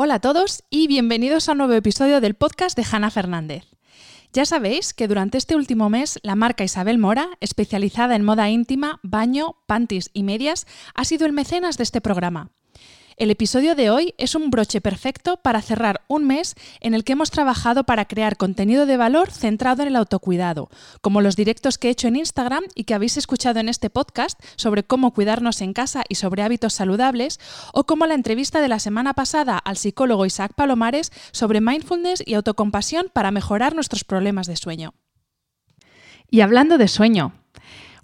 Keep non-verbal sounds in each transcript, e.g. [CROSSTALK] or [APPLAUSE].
Hola a todos y bienvenidos a un nuevo episodio del podcast de Hanna Fernández. Ya sabéis que durante este último mes la marca Isabel Mora, especializada en moda íntima, baño, panties y medias, ha sido el mecenas de este programa. El episodio de hoy es un broche perfecto para cerrar un mes en el que hemos trabajado para crear contenido de valor centrado en el autocuidado, como los directos que he hecho en Instagram y que habéis escuchado en este podcast sobre cómo cuidarnos en casa y sobre hábitos saludables, o como la entrevista de la semana pasada al psicólogo Isaac Palomares sobre mindfulness y autocompasión para mejorar nuestros problemas de sueño. Y hablando de sueño,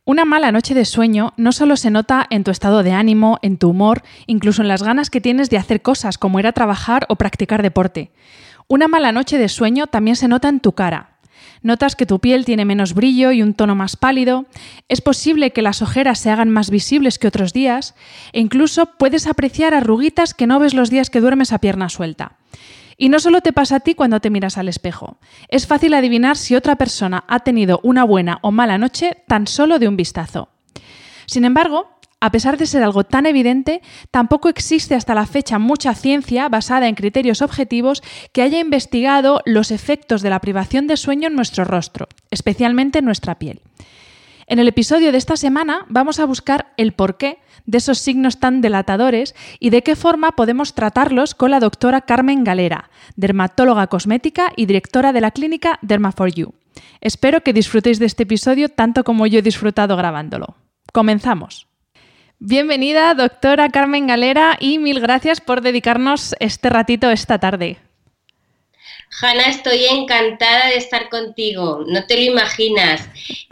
una mala noche de sueño no solo se nota en tu estado de ánimo, en tu humor, incluso en las ganas que tienes de hacer cosas como ir a trabajar o practicar deporte. Una mala noche de sueño también se nota en tu cara. Notas que tu piel tiene menos brillo y un tono más pálido, es posible que las ojeras se hagan más visibles que otros días e incluso puedes apreciar arruguitas que no ves los días que duermes a pierna suelta. Y no solo te pasa a ti cuando te miras al espejo. Es fácil adivinar si otra persona ha tenido una buena o mala noche tan solo de un vistazo. Sin embargo, a pesar de ser algo tan evidente, tampoco existe hasta la fecha mucha ciencia basada en criterios objetivos que haya investigado los efectos de la privación de sueño en nuestro rostro, especialmente en nuestra piel. En el episodio de esta semana vamos a buscar el porqué de esos signos tan delatadores y de qué forma podemos tratarlos con la doctora Carmen Galera, dermatóloga cosmética y directora de la clínica Derma4You. Espero que disfrutéis de este episodio tanto como yo he disfrutado grabándolo. Comenzamos. Bienvenida, doctora Carmen Galera, y mil gracias por dedicarnos este ratito esta tarde. Hanna, estoy encantada de estar contigo, no te lo imaginas.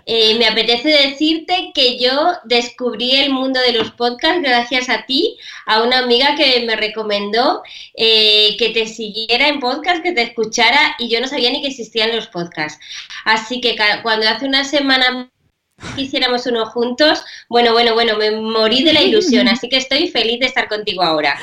Eh, me apetece decirte que yo descubrí el mundo de los podcasts gracias a ti, a una amiga que me recomendó eh, que te siguiera en podcast, que te escuchara y yo no sabía ni que existían los podcasts. Así que cuando hace una semana quisiéramos uno juntos, bueno, bueno, bueno, me morí de la ilusión, [LAUGHS] así que estoy feliz de estar contigo ahora.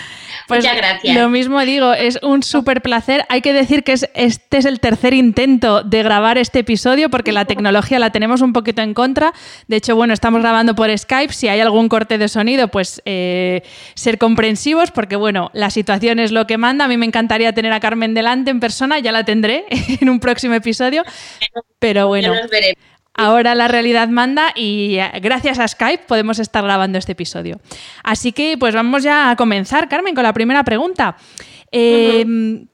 Pues Muchas gracias. Lo mismo digo, es un súper placer. Hay que decir que es, este es el tercer intento de grabar este episodio porque la tecnología la tenemos un poquito en contra. De hecho, bueno, estamos grabando por Skype. Si hay algún corte de sonido, pues eh, ser comprensivos porque, bueno, la situación es lo que manda. A mí me encantaría tener a Carmen delante en persona, ya la tendré [LAUGHS] en un próximo episodio. Pero bueno. Ahora la realidad manda y eh, gracias a Skype podemos estar grabando este episodio. Así que pues vamos ya a comenzar, Carmen, con la primera pregunta. Eh,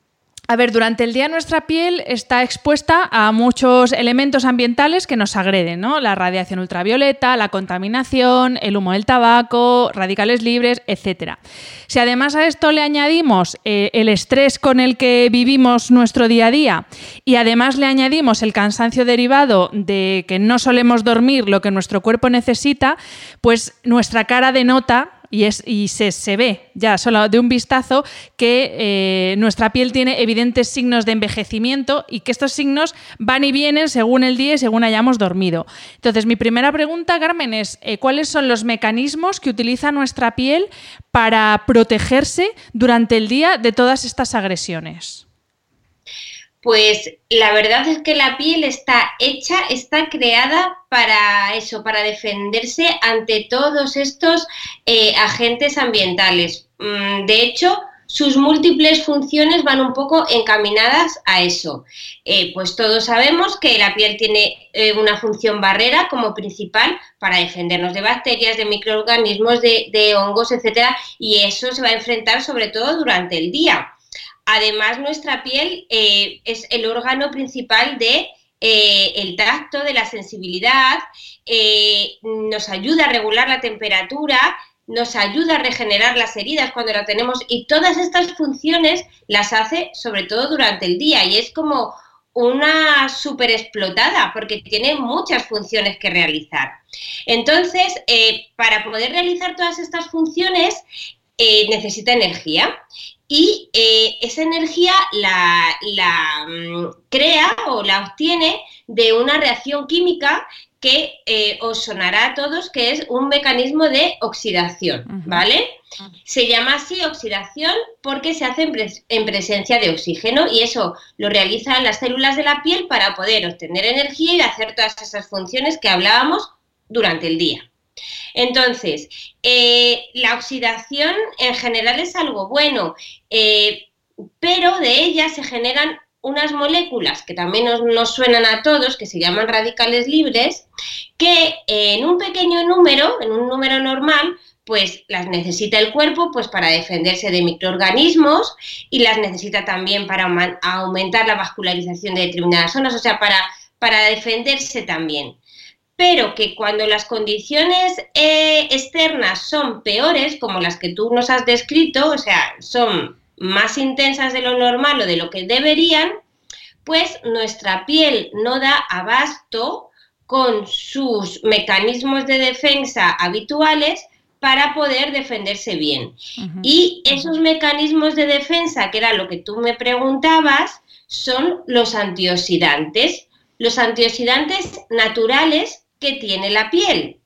a ver, durante el día nuestra piel está expuesta a muchos elementos ambientales que nos agreden, ¿no? La radiación ultravioleta, la contaminación, el humo del tabaco, radicales libres, etc. Si además a esto le añadimos eh, el estrés con el que vivimos nuestro día a día y además le añadimos el cansancio derivado de que no solemos dormir lo que nuestro cuerpo necesita, pues nuestra cara denota y, se, se, ve ya solo de un vistazo que eh, nuestra piel tiene evidentes signos de envejecimiento y que estos signos van y vienen según el día y según hayamos dormido. Entonces, mi primera pregunta, Carmen, es eh, ¿cuáles son los mecanismos que utiliza nuestra piel para protegerse durante el día de todas estas agresiones? Pues la verdad es que la piel está hecha, está creada para eso, para defenderse ante todos estos eh, agentes ambientales. Mm, de hecho, sus múltiples funciones van un poco encaminadas a eso. Eh, pues todos sabemos que la piel tiene eh, una función barrera como principal para defendernos de bacterias, de microorganismos, de, hongos, etcétera, y eso se va a enfrentar sobre todo durante el día. Además, nuestra piel eh, es el órgano principal de el tacto, de la sensibilidad, nos ayuda a regular la temperatura, nos ayuda a regenerar las heridas cuando la tenemos y todas estas funciones las hace sobre todo durante el día y es como una súper explotada porque tiene muchas funciones que realizar. Entonces, eh, para poder realizar todas estas funciones eh, necesita energía y eh, esa energía la, mm, crea o la obtiene de una reacción química que eh, os sonará a todos que es un mecanismo de oxidación, ¿vale? Se llama así oxidación porque se hace en, presencia de oxígeno y eso lo realizan las células de la piel para poder obtener energía y hacer todas esas funciones que hablábamos durante el día. Entonces, eh, la oxidación en general es algo bueno, eh, pero de ella se generan unas moléculas que también nos, suenan a todos, que se llaman radicales libres, que en un pequeño número, en un número normal, pues las necesita el cuerpo pues para defenderse de microorganismos y las necesita también para aumentar la vascularización de determinadas zonas, o sea, para, para defenderse también. Pero que cuando las condiciones eh, externas son peores, como las que tú nos has descrito, o sea, son más intensas de lo normal o de lo que deberían, pues nuestra piel no da abasto con sus mecanismos de defensa habituales para poder defenderse bien. Y esos mecanismos de defensa, que era lo que tú me preguntabas, son los antioxidantes, los antioxidantes naturales que tiene la piel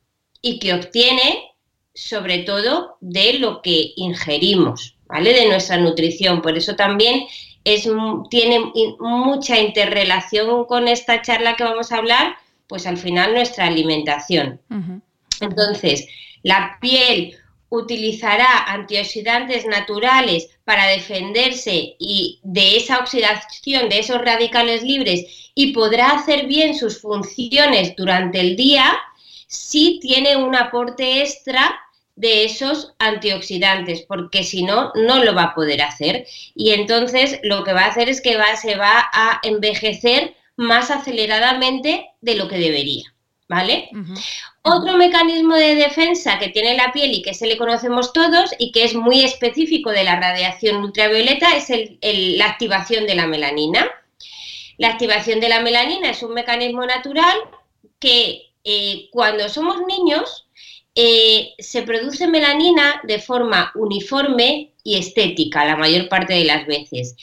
y que obtiene sobre todo de lo que ingerimos. ¿vale? De nuestra nutrición. Por eso también es, tiene mucha interrelación con esta charla que vamos a hablar, pues al final nuestra alimentación. Entonces, la piel utilizará antioxidantes naturales para defenderse y de esa oxidación, de esos radicales libres y podrá hacer bien sus funciones durante el día si tiene un aporte extra de esos antioxidantes, porque si no, no lo va a poder hacer. Y entonces lo que va a hacer es que se va a envejecer más aceleradamente de lo que debería. ¿Vale? Otro mecanismo de defensa que tiene la piel y que se le conocemos todos y que es muy específico de la radiación ultravioleta es la activación de la melanina. La activación de la melanina es un mecanismo natural que eh, cuando somos niños eh, se produce melanina de forma uniforme y estética la mayor parte de las veces.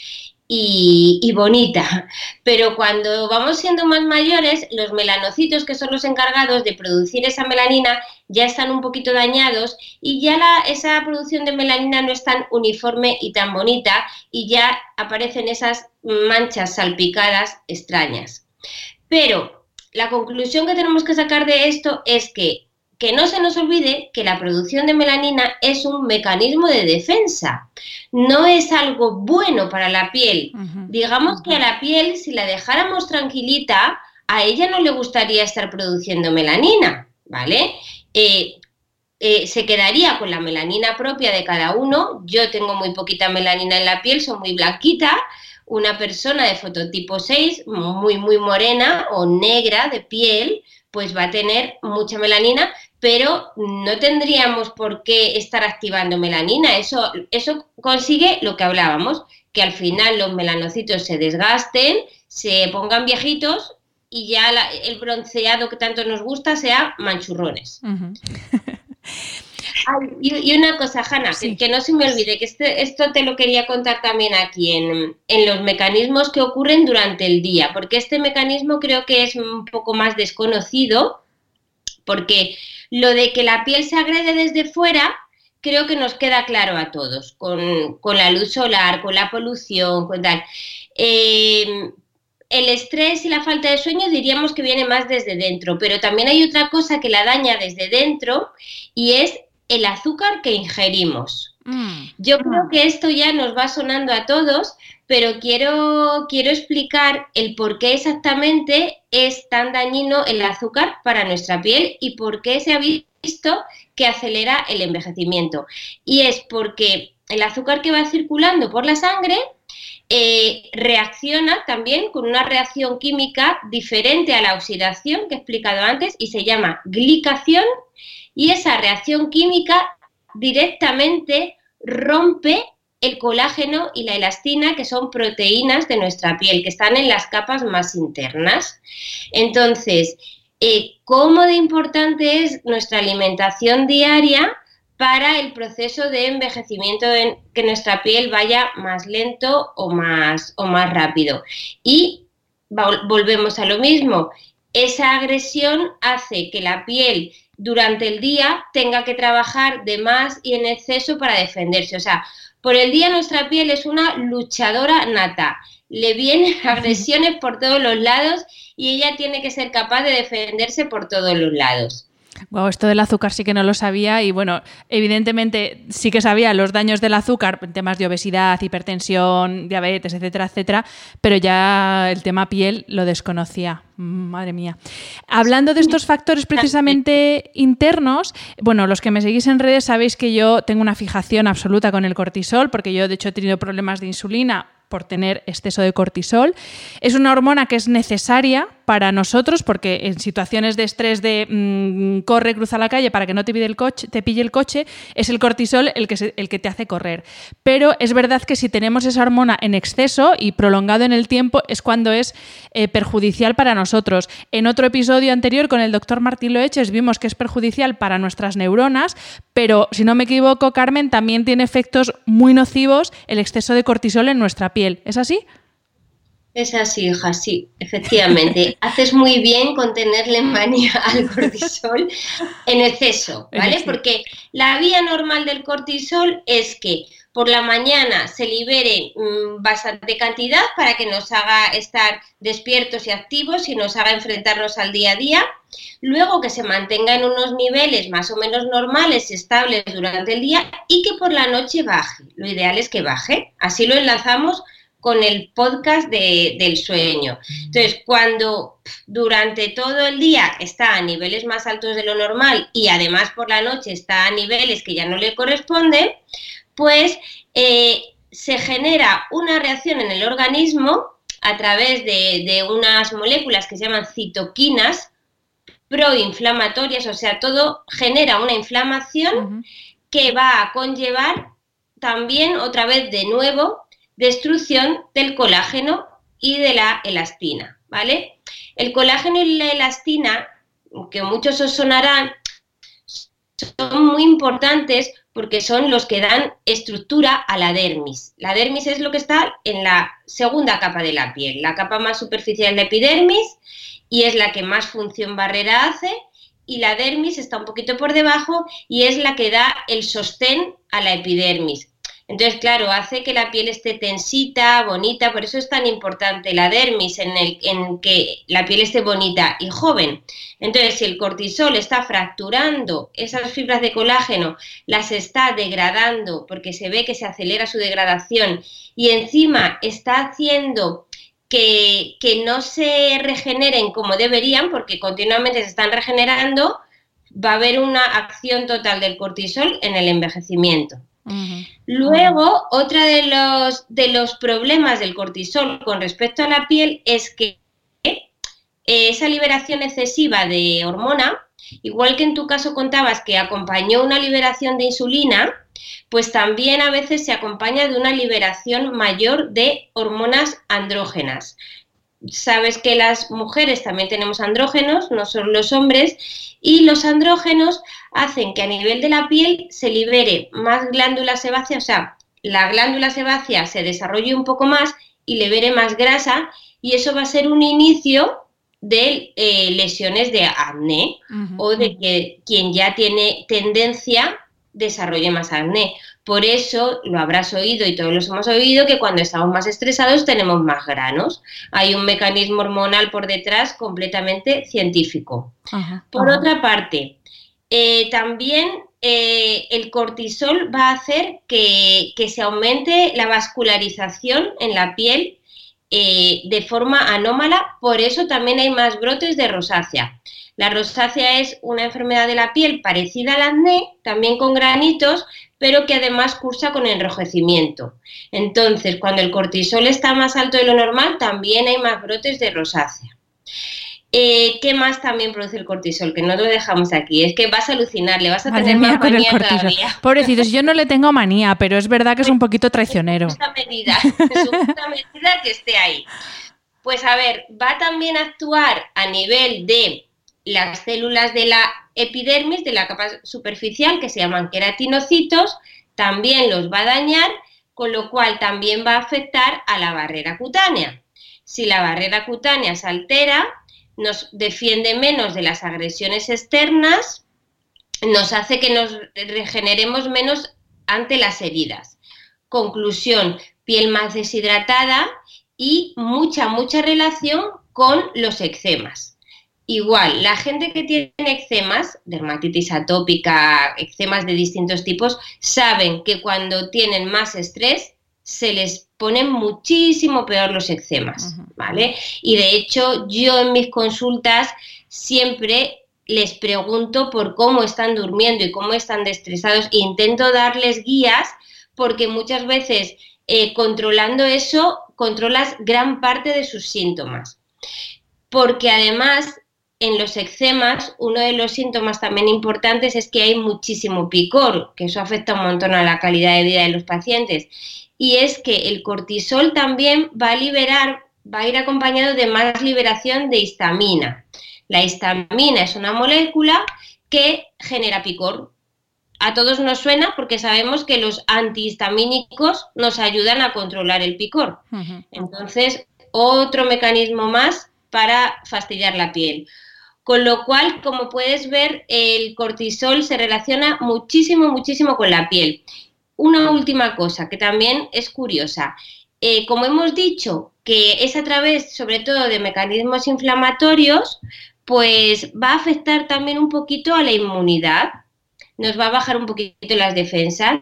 Y, bonita. Pero cuando vamos siendo más mayores, los melanocitos, que son los encargados de producir esa melanina, ya están un poquito dañados y ya esa producción de melanina no es tan uniforme y tan bonita y ya aparecen esas manchas salpicadas extrañas. Pero la conclusión que tenemos que sacar de esto es que que no se nos olvide que la producción de melanina es un mecanismo de defensa, no es algo bueno para la piel. Digamos que a la piel, si la dejáramos tranquilita, a ella no le gustaría estar produciendo melanina, ¿vale? Eh, eh, se quedaría con la melanina propia de cada uno. Yo tengo muy poquita melanina en la piel, soy muy blanquita. Una persona de fototipo 6, muy, muy morena o negra de piel, pues va a tener mucha melanina, pero no tendríamos por qué estar activando melanina. Eso, eso consigue lo que hablábamos, que al final los melanocitos se desgasten, se pongan viejitos y ya el bronceado que tanto nos gusta sea manchurrones. [LAUGHS] y, una cosa, Hanna, que, no se me olvide, que este, esto te lo quería contar también aquí en, en, los mecanismos que ocurren durante el día, porque este mecanismo creo que es un poco más desconocido, porque lo de que la piel se agrede desde fuera, creo que nos queda claro a todos, con, la luz solar, con la polución, con tal. Em, el estrés y la falta de sueño diríamos que viene más desde dentro, pero también hay otra cosa que la daña desde dentro y es el azúcar que ingerimos, Mm. Yo creo que esto ya nos va sonando a todos, pero quiero, quiero explicar el por qué exactamente es tan dañino el azúcar para nuestra piel y por qué se ha visto que acelera el envejecimiento. Y es porque el azúcar que va circulando por la sangre eh, reacciona también con una reacción química diferente a la oxidación que he explicado antes y se llama glicación y esa reacción química directamente rompe el colágeno y la elastina, que son proteínas de nuestra piel, que están en las capas más internas. Entonces, eh, ¿cómo de importante es nuestra alimentación diaria para el proceso de envejecimiento, en que nuestra piel vaya más lento o más, o más rápido? Y volvemos a lo mismo, esa agresión hace que la piel durante el día tenga que trabajar de más y en exceso para defenderse. O sea, por el día nuestra piel es una luchadora nata. Le vienen [LAUGHS] agresiones por todos los lados y ella tiene que ser capaz de defenderse por todos los lados. Wow, esto del azúcar sí que no lo sabía y bueno, evidentemente sí que sabía los daños del azúcar, temas de obesidad, hipertensión, diabetes, etcétera, etcétera, pero ya el tema piel lo desconocía. Madre mía. Hablando de estos factores precisamente internos, bueno, los que me seguís en redes sabéis que yo tengo una fijación absoluta con el cortisol, porque yo de hecho he tenido problemas de insulina por tener exceso de cortisol. Es una hormona que es necesaria para nosotros porque en situaciones de estrés de mm, corre, cruza la calle para que no te pille el coche, te pille el coche, es el cortisol el que, el que te hace correr. Pero es verdad que si tenemos esa hormona en exceso y prolongado en el tiempo es cuando es eh, perjudicial para nosotros. En otro episodio anterior con el doctor Martín Loeches vimos que es perjudicial para nuestras neuronas, pero si no me equivoco, Carmen, también tiene efectos muy nocivos el exceso de cortisol en nuestra piel. ¿Es así? Es así, hija, sí, efectivamente. [LAUGHS] Haces muy bien con tenerle manía [LAUGHS] al cortisol en exceso, ¿vale? Porque la vía normal del cortisol es que por la mañana se libere mm, bastante cantidad para que nos haga estar despiertos y activos y nos haga enfrentarnos al día a día. Luego que se mantenga en unos niveles más o menos normales, estables durante el día y que por la noche baje. Lo ideal es que baje. Así lo enlazamos con el podcast del sueño. Entonces, cuando durante todo el día está a niveles más altos de lo normal y además por la noche está a niveles que ya no le corresponden, pues eh, se genera una reacción en el organismo a través de, unas moléculas que se llaman citoquinas proinflamatorias, o sea, todo genera una inflamación que va a conllevar también otra vez de nuevo destrucción del colágeno y de la elastina, ¿vale? El colágeno y la elastina, que muchos os sonarán, son muy importantes porque son los que dan estructura a la dermis. La dermis es lo que está en la segunda capa de la piel, la capa más superficial de epidermis y es la que más función barrera hace y la dermis está un poquito por debajo y es la que da el sostén a la epidermis. Entonces, claro, hace que la piel esté tensita, bonita, por eso es tan importante la dermis en, el, en que la piel esté bonita y joven. Entonces, si el cortisol está fracturando esas fibras de colágeno, las está degradando porque se ve que se acelera su degradación y encima está haciendo que, que no se regeneren como deberían porque continuamente se están regenerando, va a haber una acción total del cortisol en el envejecimiento. Luego, otra de los, de los problemas del cortisol con respecto a la piel es que eh, esa liberación excesiva de hormona, igual que en tu caso contabas que acompañó una liberación de insulina, pues también a veces se acompaña de una liberación mayor de hormonas andrógenas. Sabes que las mujeres también tenemos andrógenos, no solo los hombres, y los andrógenos hacen que a nivel de la piel se libere más glándula sebácea, o sea, la glándula sebácea se desarrolle un poco más y libere más grasa y eso va a ser un inicio de eh, lesiones de acné o de que quien ya tiene tendencia desarrolle más acné. Por eso lo habrás oído y todos los hemos oído que cuando estamos más estresados tenemos más granos. Hay un mecanismo hormonal por detrás completamente científico. por otra parte, eh, también eh, el cortisol va a hacer que, se aumente la vascularización en la piel eh, de forma anómala, por eso también hay más brotes de rosácea. La rosácea es una enfermedad de la piel parecida al acné, también con granitos, pero que además cursa con enrojecimiento. Entonces, cuando el cortisol está más alto de lo normal, también hay más brotes de rosácea. Eh, ¿Qué más también produce el cortisol? Que no lo dejamos aquí. Es que vas a alucinar, le vas a tener más manía todavía. Pobrecitos, yo no le tengo manía, pero es verdad que es un poquito traicionero. Es medida, es una [LAUGHS] medida que esté ahí. Pues a ver, va también a actuar a nivel de las células de la epidermis, de la capa superficial, que se llaman queratinocitos, también los va a dañar, con lo cual también va a afectar a la barrera cutánea. Si la barrera cutánea se altera, nos defiende menos de las agresiones externas, nos hace que nos regeneremos menos ante las heridas. Conclusión, piel más deshidratada y mucha, mucha relación con los eczemas. Igual, la gente que tiene eczemas, dermatitis atópica, eczemas de distintos tipos, saben que cuando tienen más estrés se les ponen muchísimo peor los eczemas, ¿vale? Y de hecho, yo en mis consultas siempre les pregunto por cómo están durmiendo y cómo están estresados e intento darles guías porque muchas veces eh, controlando eso controlas gran parte de sus síntomas. Porque además en los eczemas, uno de los síntomas también importantes es que hay muchísimo picor, que eso afecta un montón a la calidad de vida de los pacientes. Y es que el cortisol también va a liberar, va a ir acompañado de más liberación de histamina. La histamina es una molécula que genera picor. A todos nos suena porque sabemos que los antihistamínicos nos ayudan a controlar el picor. Entonces, otro mecanismo más para fastidiar la piel. Con lo cual, como puedes ver, el cortisol se relaciona muchísimo, muchísimo con la piel. Una última cosa que también es curiosa. Eh, como hemos dicho, que es a través, sobre todo, de mecanismos inflamatorios, pues va a afectar también un poquito a la inmunidad, nos va a bajar un poquito las defensas.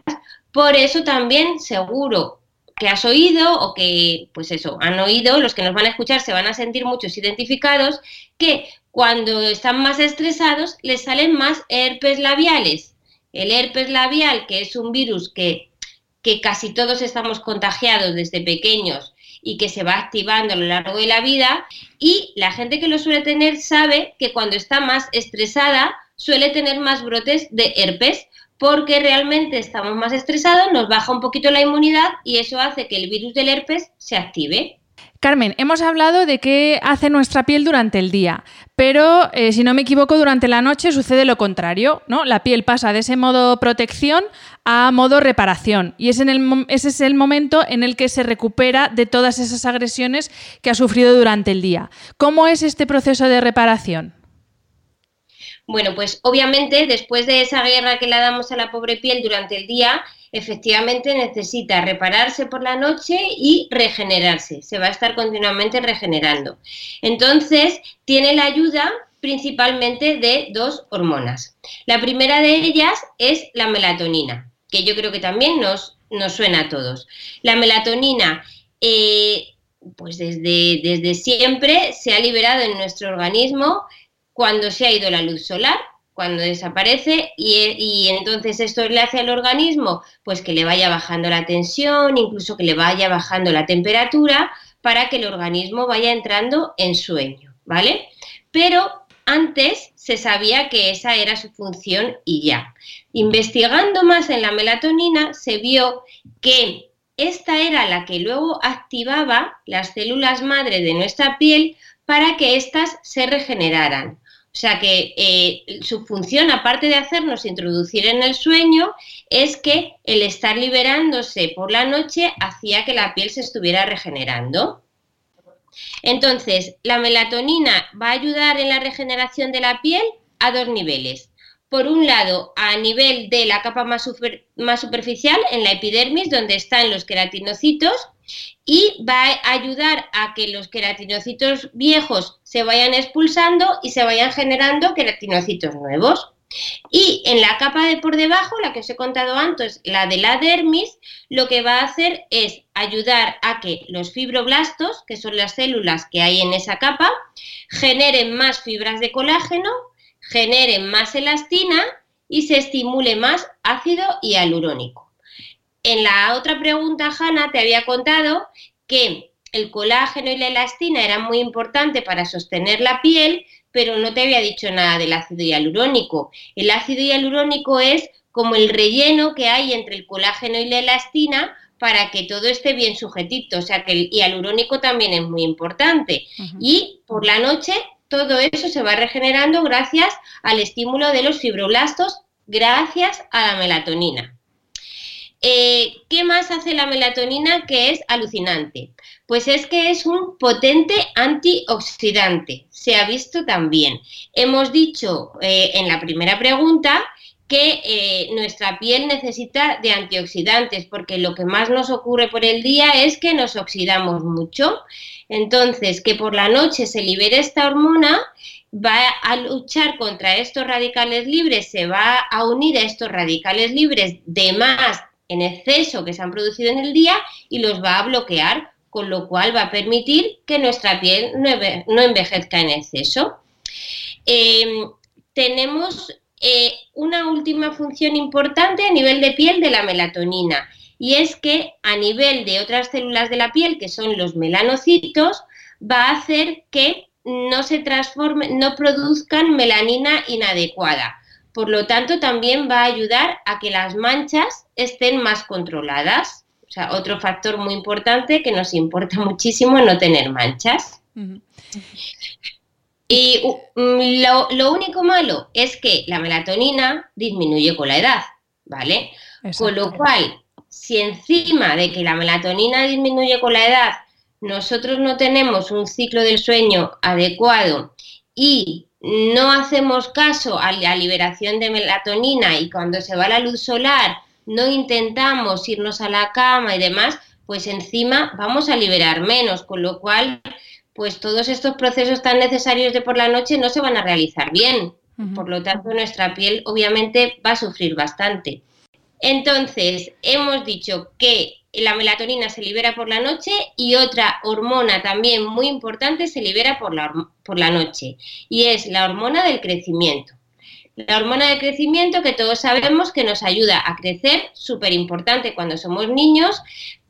Por eso también, seguro que has oído o que, pues eso, han oído, los que nos van a escuchar se van a sentir muchos identificados, que cuando están más estresados les salen más herpes labiales. El herpes labial, que es un virus que, casi todos estamos contagiados desde pequeños y que se va activando a lo largo de la vida, y la gente que lo suele tener sabe que cuando está más estresada suele tener más brotes de herpes, porque realmente estamos más estresados, nos baja un poquito la inmunidad y eso hace que el virus del herpes se active. Carmen, hemos hablado de qué hace nuestra piel durante el día, pero eh, si no me equivoco, durante la noche sucede lo contrario, ¿no? La piel pasa de ese modo protección a modo reparación y es en ese es el momento en el que se recupera de todas esas agresiones que ha sufrido durante el día. ¿Cómo es este proceso de reparación? Bueno, pues obviamente después de esa guerra que le damos a la pobre piel durante el día, efectivamente necesita repararse por la noche y regenerarse. Se va a estar continuamente regenerando. Entonces, tiene la ayuda principalmente de dos hormonas. La primera de ellas es la melatonina, que yo creo que también nos, nos suena a todos. La melatonina, eh, pues desde, desde siempre se ha liberado en nuestro organismo cuando se ha ido la luz solar cuando desaparece y, entonces esto le hace al organismo pues que le vaya bajando la tensión, incluso que le vaya bajando la temperatura para que el organismo vaya entrando en sueño, ¿vale? Pero antes se sabía que esa era su función y ya. Investigando más en la melatonina se vio que esta era la que luego activaba las células madre de nuestra piel para que éstas se regeneraran. O sea que eh, su función, aparte de hacernos introducir en el sueño, es que el estar liberándose por la noche hacía que la piel se estuviera regenerando. Entonces, la melatonina va a ayudar en la regeneración de la piel a dos niveles. Por un lado, a nivel de la capa más, más superficial, en la epidermis, donde están los queratinocitos, y va a ayudar a que los queratinocitos viejos se vayan expulsando y se vayan generando queratinocitos nuevos. Y en la capa de por debajo, la que os he contado antes, la de la dermis, lo que va a hacer es ayudar a que los fibroblastos, que son las células que hay en esa capa, generen más fibras de colágeno, generen más elastina y se estimule más ácido hialurónico. En la otra pregunta, Hanna, te había contado que el colágeno y la elastina eran muy importantes para sostener la piel, pero no te había dicho nada del ácido hialurónico. El ácido hialurónico es como el relleno que hay entre el colágeno y la elastina para que todo esté bien sujetito, o sea que el hialurónico también es muy importante. Y por la noche todo eso se va regenerando gracias al estímulo de los fibroblastos, gracias a la melatonina. Eh, ¿Qué más hace la melatonina que es alucinante? Pues es que es un potente antioxidante, se ha visto también. Hemos dicho eh, en la primera pregunta que eh, nuestra piel necesita de antioxidantes, porque lo que más nos ocurre por el día es que nos oxidamos mucho. Entonces, que por la noche se libere esta hormona va a luchar contra estos radicales libres, se va a unir a estos radicales libres de más en exceso que se han producido en el día y los va a bloquear, con lo cual va a permitir que nuestra piel no envejezca en exceso. Em, tenemos eh, una última función importante a nivel de piel de la melatonina y es que a nivel de otras células de la piel, que son los melanocitos, va a hacer que no se transformen, no produzcan melanina inadecuada. Por lo tanto, también va a ayudar a que las manchas estén más controladas. O sea, otro factor muy importante que nos importa [LAUGHS] muchísimo no tener manchas. Y mm, lo, único malo es que la melatonina disminuye con la edad, ¿vale? Con lo cual, si encima de que la melatonina disminuye con la edad, nosotros no tenemos un ciclo del sueño adecuado y no hacemos caso a la liberación de melatonina y cuando se va la luz solar no intentamos irnos a la cama y demás, pues encima vamos a liberar menos, con lo cual pues todos estos procesos tan necesarios de por la noche no se van a realizar bien. Por lo tanto, nuestra piel obviamente va a sufrir bastante. Entonces, hemos dicho que la melatonina se libera por la noche y otra hormona también muy importante se libera por la, por la noche y es la hormona del crecimiento. La hormona del crecimiento que todos sabemos que nos ayuda a crecer, súper importante cuando somos niños,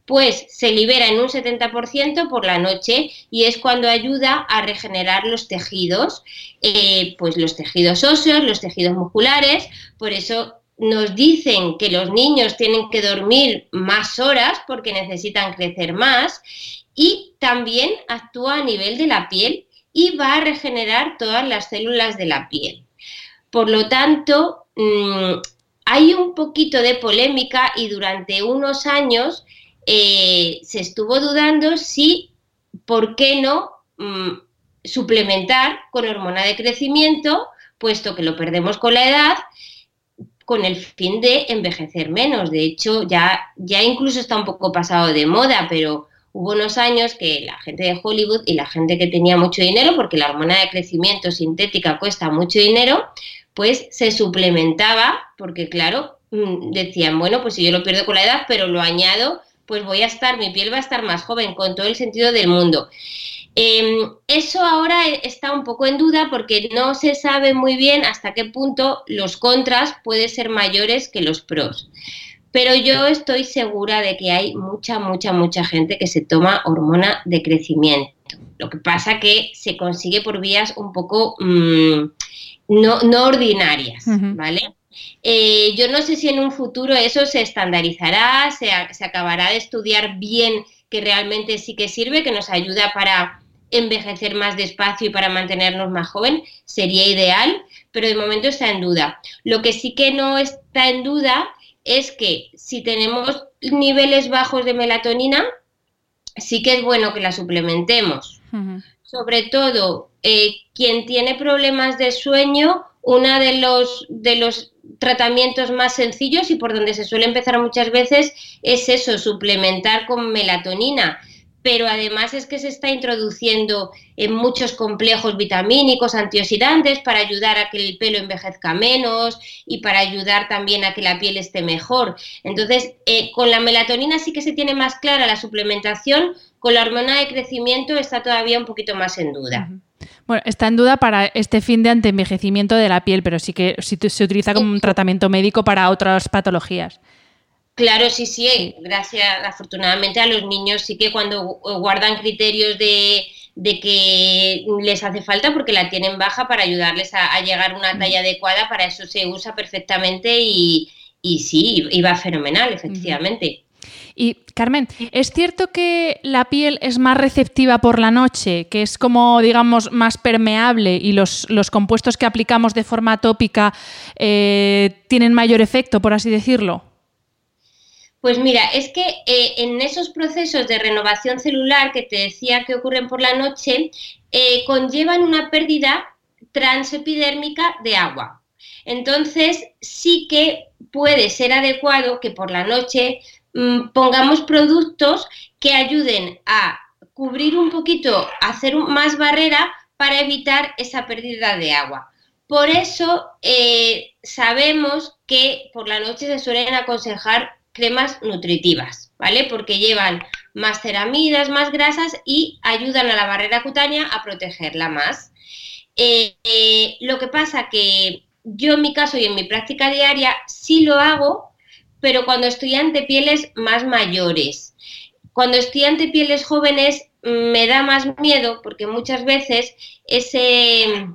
pues se libera en un 70% por la noche y es cuando ayuda a regenerar los tejidos, eh, pues los tejidos óseos, los tejidos musculares, por eso nos dicen que los niños tienen que dormir más horas porque necesitan crecer más y también actúa a nivel de la piel y va a regenerar todas las células de la piel. Por lo tanto, mm, hay un poquito de polémica y durante unos años eh, se estuvo dudando si, ¿por qué no mm, suplementar con hormona de crecimiento, puesto que lo perdemos con la edad, con el fin de envejecer menos? De hecho, ya, ya incluso está un poco pasado de moda, pero hubo unos años que la gente de Hollywood y la gente que tenía mucho dinero, porque la hormona de crecimiento sintética cuesta mucho dinero, pues se suplementaba, porque claro, mm, decían, bueno, pues si yo lo pierdo con la edad, pero lo añado pues voy a estar, mi piel va a estar más joven, con todo el sentido del mundo. Em, eso ahora e, está un poco en duda porque no se sabe muy bien hasta qué punto los contras pueden ser mayores que los pros. Pero yo estoy segura de que hay mucha, mucha, mucha gente que se toma hormona de crecimiento. Lo que pasa que se consigue por vías un poco mm, no, no, ordinarias, ¿vale? Eh, yo no sé si en un futuro eso se estandarizará, se, acabará de estudiar bien que realmente sí que sirve, que nos ayuda para envejecer más despacio y para mantenernos más joven, sería ideal, pero de momento está en duda. Lo que sí que no está en duda es que si tenemos niveles bajos de melatonina, sí que es bueno que la suplementemos. Sobre todo, eh, quien tiene problemas de sueño, uno de los, de los tratamientos más sencillos y por donde se suele empezar muchas veces es eso, suplementar con melatonina. Pero además es que se está introduciendo en muchos complejos vitamínicos, antioxidantes, para ayudar a que el pelo envejezca menos y para ayudar también a que la piel esté mejor. Entonces, eh, con la melatonina sí que se tiene más clara la suplementación, con la hormona de crecimiento está todavía un poquito más en duda. Bueno, está en duda para este fin de antienvejecimiento de la piel, pero sí que se utiliza como un tratamiento médico para otras patologías. Claro, sí, sí, gracias afortunadamente a los niños sí que cuando guardan criterios de, que les hace falta porque la tienen baja para ayudarles a, llegar a una mm. talla adecuada, para eso se usa perfectamente y, y sí, y va fenomenal, efectivamente. Y Carmen, ¿es cierto que la piel es más receptiva por la noche, que es como, digamos, más permeable y los, los compuestos que aplicamos de forma tópica eh, tienen mayor efecto, por así decirlo? Pues mira, es que eh, en esos procesos de renovación celular que te decía que ocurren por la noche, eh, conllevan una pérdida transepidérmica de agua. Entonces, sí que puede ser adecuado que por la noche mm, pongamos productos que ayuden a cubrir un poquito, hacer más barrera para evitar esa pérdida de agua. Por eso eh, sabemos que por la noche se suelen aconsejar cremas nutritivas, ¿vale? Porque llevan más ceramidas, más grasas y ayudan a la barrera cutánea a protegerla más. Eh, eh, lo que pasa que yo en mi caso y en mi práctica diaria sí lo hago, pero cuando estoy ante pieles más mayores. Cuando estoy ante pieles jóvenes me da más miedo porque muchas veces ese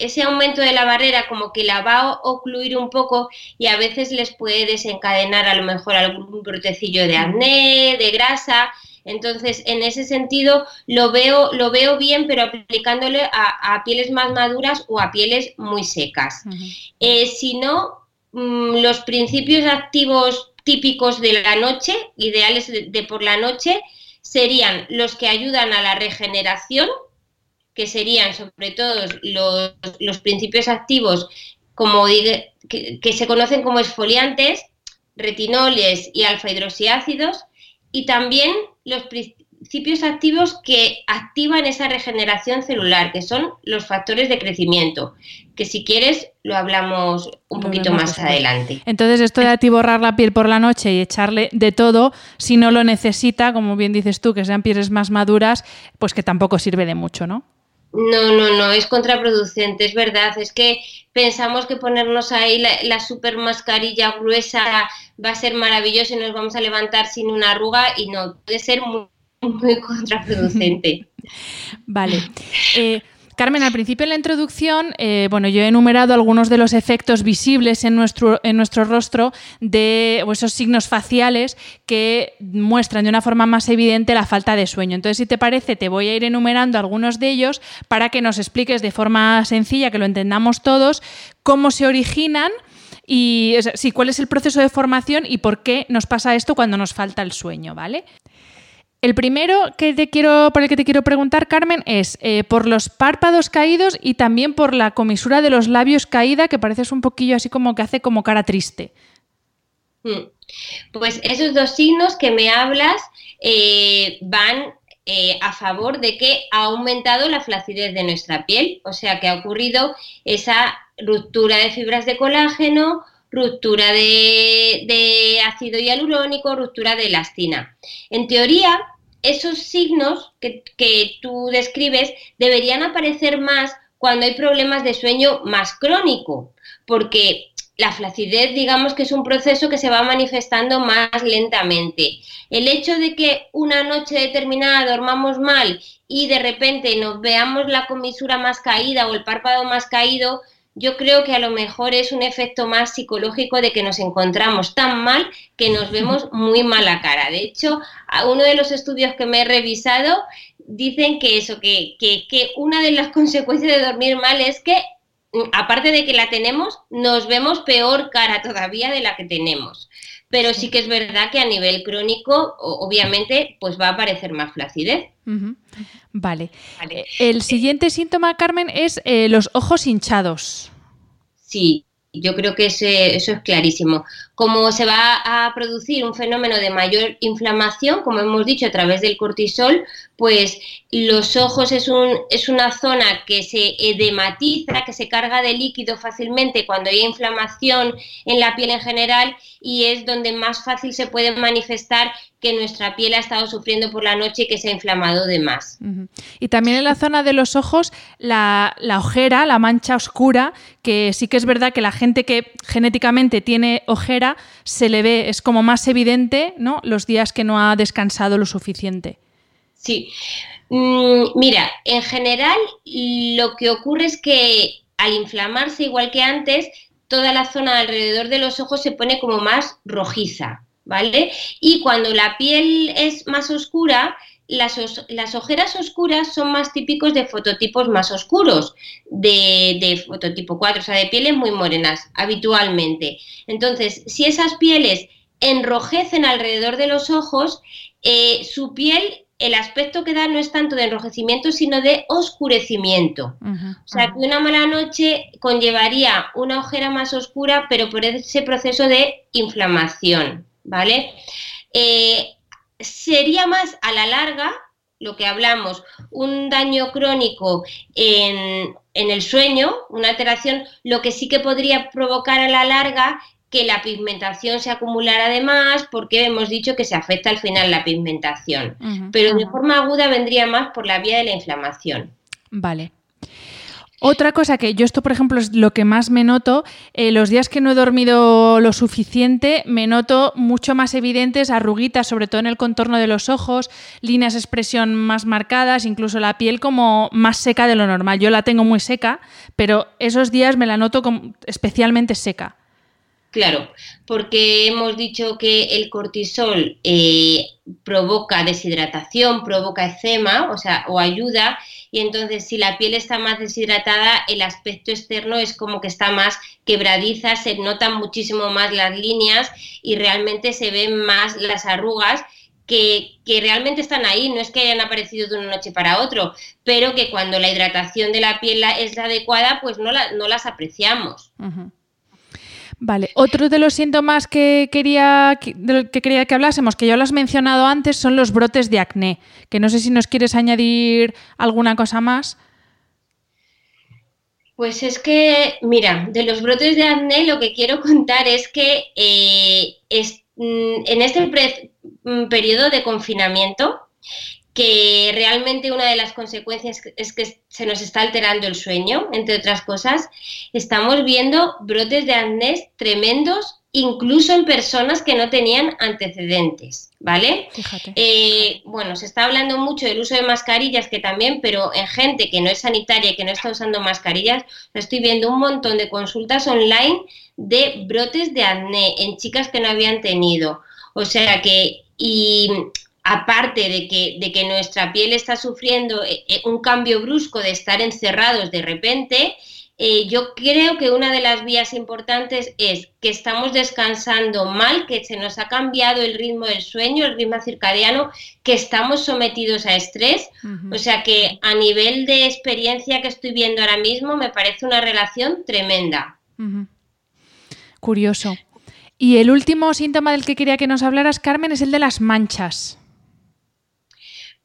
ese aumento de la barrera como que la va a ocluir un poco y a veces les puede desencadenar a lo mejor algún brotecillo de acné, de grasa. Entonces, en ese sentido, lo veo, lo veo bien, pero aplicándole a, pieles más maduras o a pieles muy secas. Eh, si no, mm, los principios activos típicos de la noche, ideales de por la noche, serían los que ayudan a la regeneración, que serían sobre todo los, principios activos como que, que, se conocen como esfoliantes, retinoles y alfa hidroxiácidos, y también los principios activos que activan esa regeneración celular, que son los factores de crecimiento, que si quieres lo hablamos un poquito más adelante. Entonces, esto de atiborrar la piel por la noche y echarle de todo, si no lo necesita, como bien dices tú, que sean pieles más maduras, pues que tampoco sirve de mucho, ¿no? No, no, no, es contraproducente, es verdad. Es que pensamos que ponernos ahí la, super mascarilla gruesa va a ser maravilloso y nos vamos a levantar sin una arruga y no, puede ser muy, muy contraproducente. [LAUGHS] vale. Eh, Carmen, al principio en la introducción, eh, bueno, yo he enumerado algunos de los efectos visibles en nuestro, en nuestro rostro de esos signos faciales que muestran de una forma más evidente la falta de sueño. Entonces, si te parece, te voy a ir enumerando algunos de ellos para que nos expliques de forma sencilla, que lo entendamos todos, cómo se originan y sí, cuál es el proceso de formación y por qué nos pasa esto cuando nos falta el sueño, ¿vale? El primero que te quiero, por el que te quiero preguntar, Carmen, es eh, por los párpados caídos y también por la comisura de los labios caída, que pareces un poquillo así como que hace como cara triste. Mm. Pues esos dos signos que me hablas eh, van eh, a favor de que ha aumentado la flacidez de nuestra piel, o sea que ha ocurrido esa ruptura de fibras de colágeno, ruptura de, ácido hialurónico, ruptura de elastina. En teoría, esos signos que, que tú describes deberían aparecer más cuando hay problemas de sueño más crónico, porque la flacidez, digamos que es un proceso que se va manifestando más lentamente. El hecho de que una noche determinada dormamos mal y de repente nos veamos la comisura más caída o el párpado más caído, yo creo que a lo mejor es un efecto más psicológico de que nos encontramos tan mal que nos vemos muy mala cara. De hecho, a uno de los estudios que me he revisado dicen que eso, que, que, que una de las [LAUGHS] consecuencias de dormir mal es que, mm, aparte de que la tenemos, nos vemos peor cara todavía de la que tenemos. Pero sí que es verdad que a nivel crónico, obviamente, pues va a aparecer más flacidez. Vale. El siguiente síntoma, Carmen, es eh, los ojos hinchados. Sí, yo creo que eso es clarísimo. Como se va a producir un fenómeno de mayor inflamación, como hemos dicho, a través del cortisol, pues los ojos es, un, es una zona que se edematiza, que se carga de líquido fácilmente cuando hay inflamación en la piel en general y es donde más fácil se puede manifestar que nuestra piel ha estado sufriendo por la noche y que se ha inflamado de más. Y también en la zona de los ojos, la, la, ojera, la mancha oscura, que sí que es verdad que la gente que genéticamente tiene ojera se le ve, es como más evidente, ¿no? Los días que no ha descansado lo suficiente. Sí. Mm, mira, en general lo que ocurre es que al inflamarse igual que antes, toda la zona alrededor de los ojos se pone como más rojiza, ¿vale? Y cuando la piel es más oscura, las, las, ojeras oscuras son más típicos de fototipos más oscuros, de, de, fototipo 4, o sea, de pieles muy morenas, habitualmente. Entonces, si esas pieles enrojecen alrededor de los ojos, eh, su piel, el aspecto que da no es tanto de enrojecimiento, sino de oscurecimiento. o sea, que una mala noche conllevaría una ojera más oscura, pero por ese proceso de inflamación, ¿vale? Eh, sería más a la larga lo que hablamos, un daño crónico en, el sueño, una alteración, lo que sí que podría provocar a la larga que la pigmentación se acumulara además, porque hemos dicho que se afecta al final la pigmentación. Pero de forma aguda vendría más por la vía de la inflamación. Vale. Otra cosa que yo esto, por ejemplo, es lo que más me noto, eh, los días que no he dormido lo suficiente, me noto mucho más evidentes arruguitas, sobre todo en el contorno de los ojos, líneas de expresión más marcadas, incluso la piel como más seca de lo normal. Yo la tengo muy seca, pero esos días me la noto como especialmente seca. Claro, porque hemos dicho que el cortisol eh, provoca deshidratación, provoca eczema, o sea, o ayuda, y entonces si la piel está más deshidratada, el aspecto externo es como que está más quebradiza, se notan muchísimo más las líneas y realmente se ven más las arrugas. Que, que, realmente están ahí, no es que hayan aparecido de una noche para otro, pero que cuando la hidratación de la piel es la adecuada, pues no, no las apreciamos. Vale, otro de los síntomas que quería que, quería que hablásemos, que yo lo has mencionado antes, son los brotes de acné, que no sé si nos quieres añadir alguna cosa más. Pues es que, mira, de los brotes de acné lo que quiero [LAUGHS] contar es que eh, mm, en este mm, periodo de confinamiento que realmente una de las consecuencias es que se nos está alterando el sueño, entre otras cosas, estamos viendo brotes de acné tremendos incluso en personas que no tenían antecedentes, ¿vale? Eh, bueno, se está hablando mucho del uso de mascarillas, que también, pero en gente que no es sanitaria y que no está usando mascarillas, estoy viendo un montón de consultas online de brotes de acné en chicas que no habían tenido. O sea que, y aparte de que, de que nuestra piel está sufriendo eh, eh, un cambio brusco de estar encerrados de repente, eh, yo creo que una de las vías importantes es que estamos descansando mal, que se nos ha cambiado el ritmo del sueño, el ritmo circadiano, que estamos sometidos a estrés. O sea que a nivel de experiencia que estoy viendo ahora mismo, me parece una relación tremenda. Curioso. Y el último síntoma del que quería que nos hablaras, Carmen, es el de las manchas.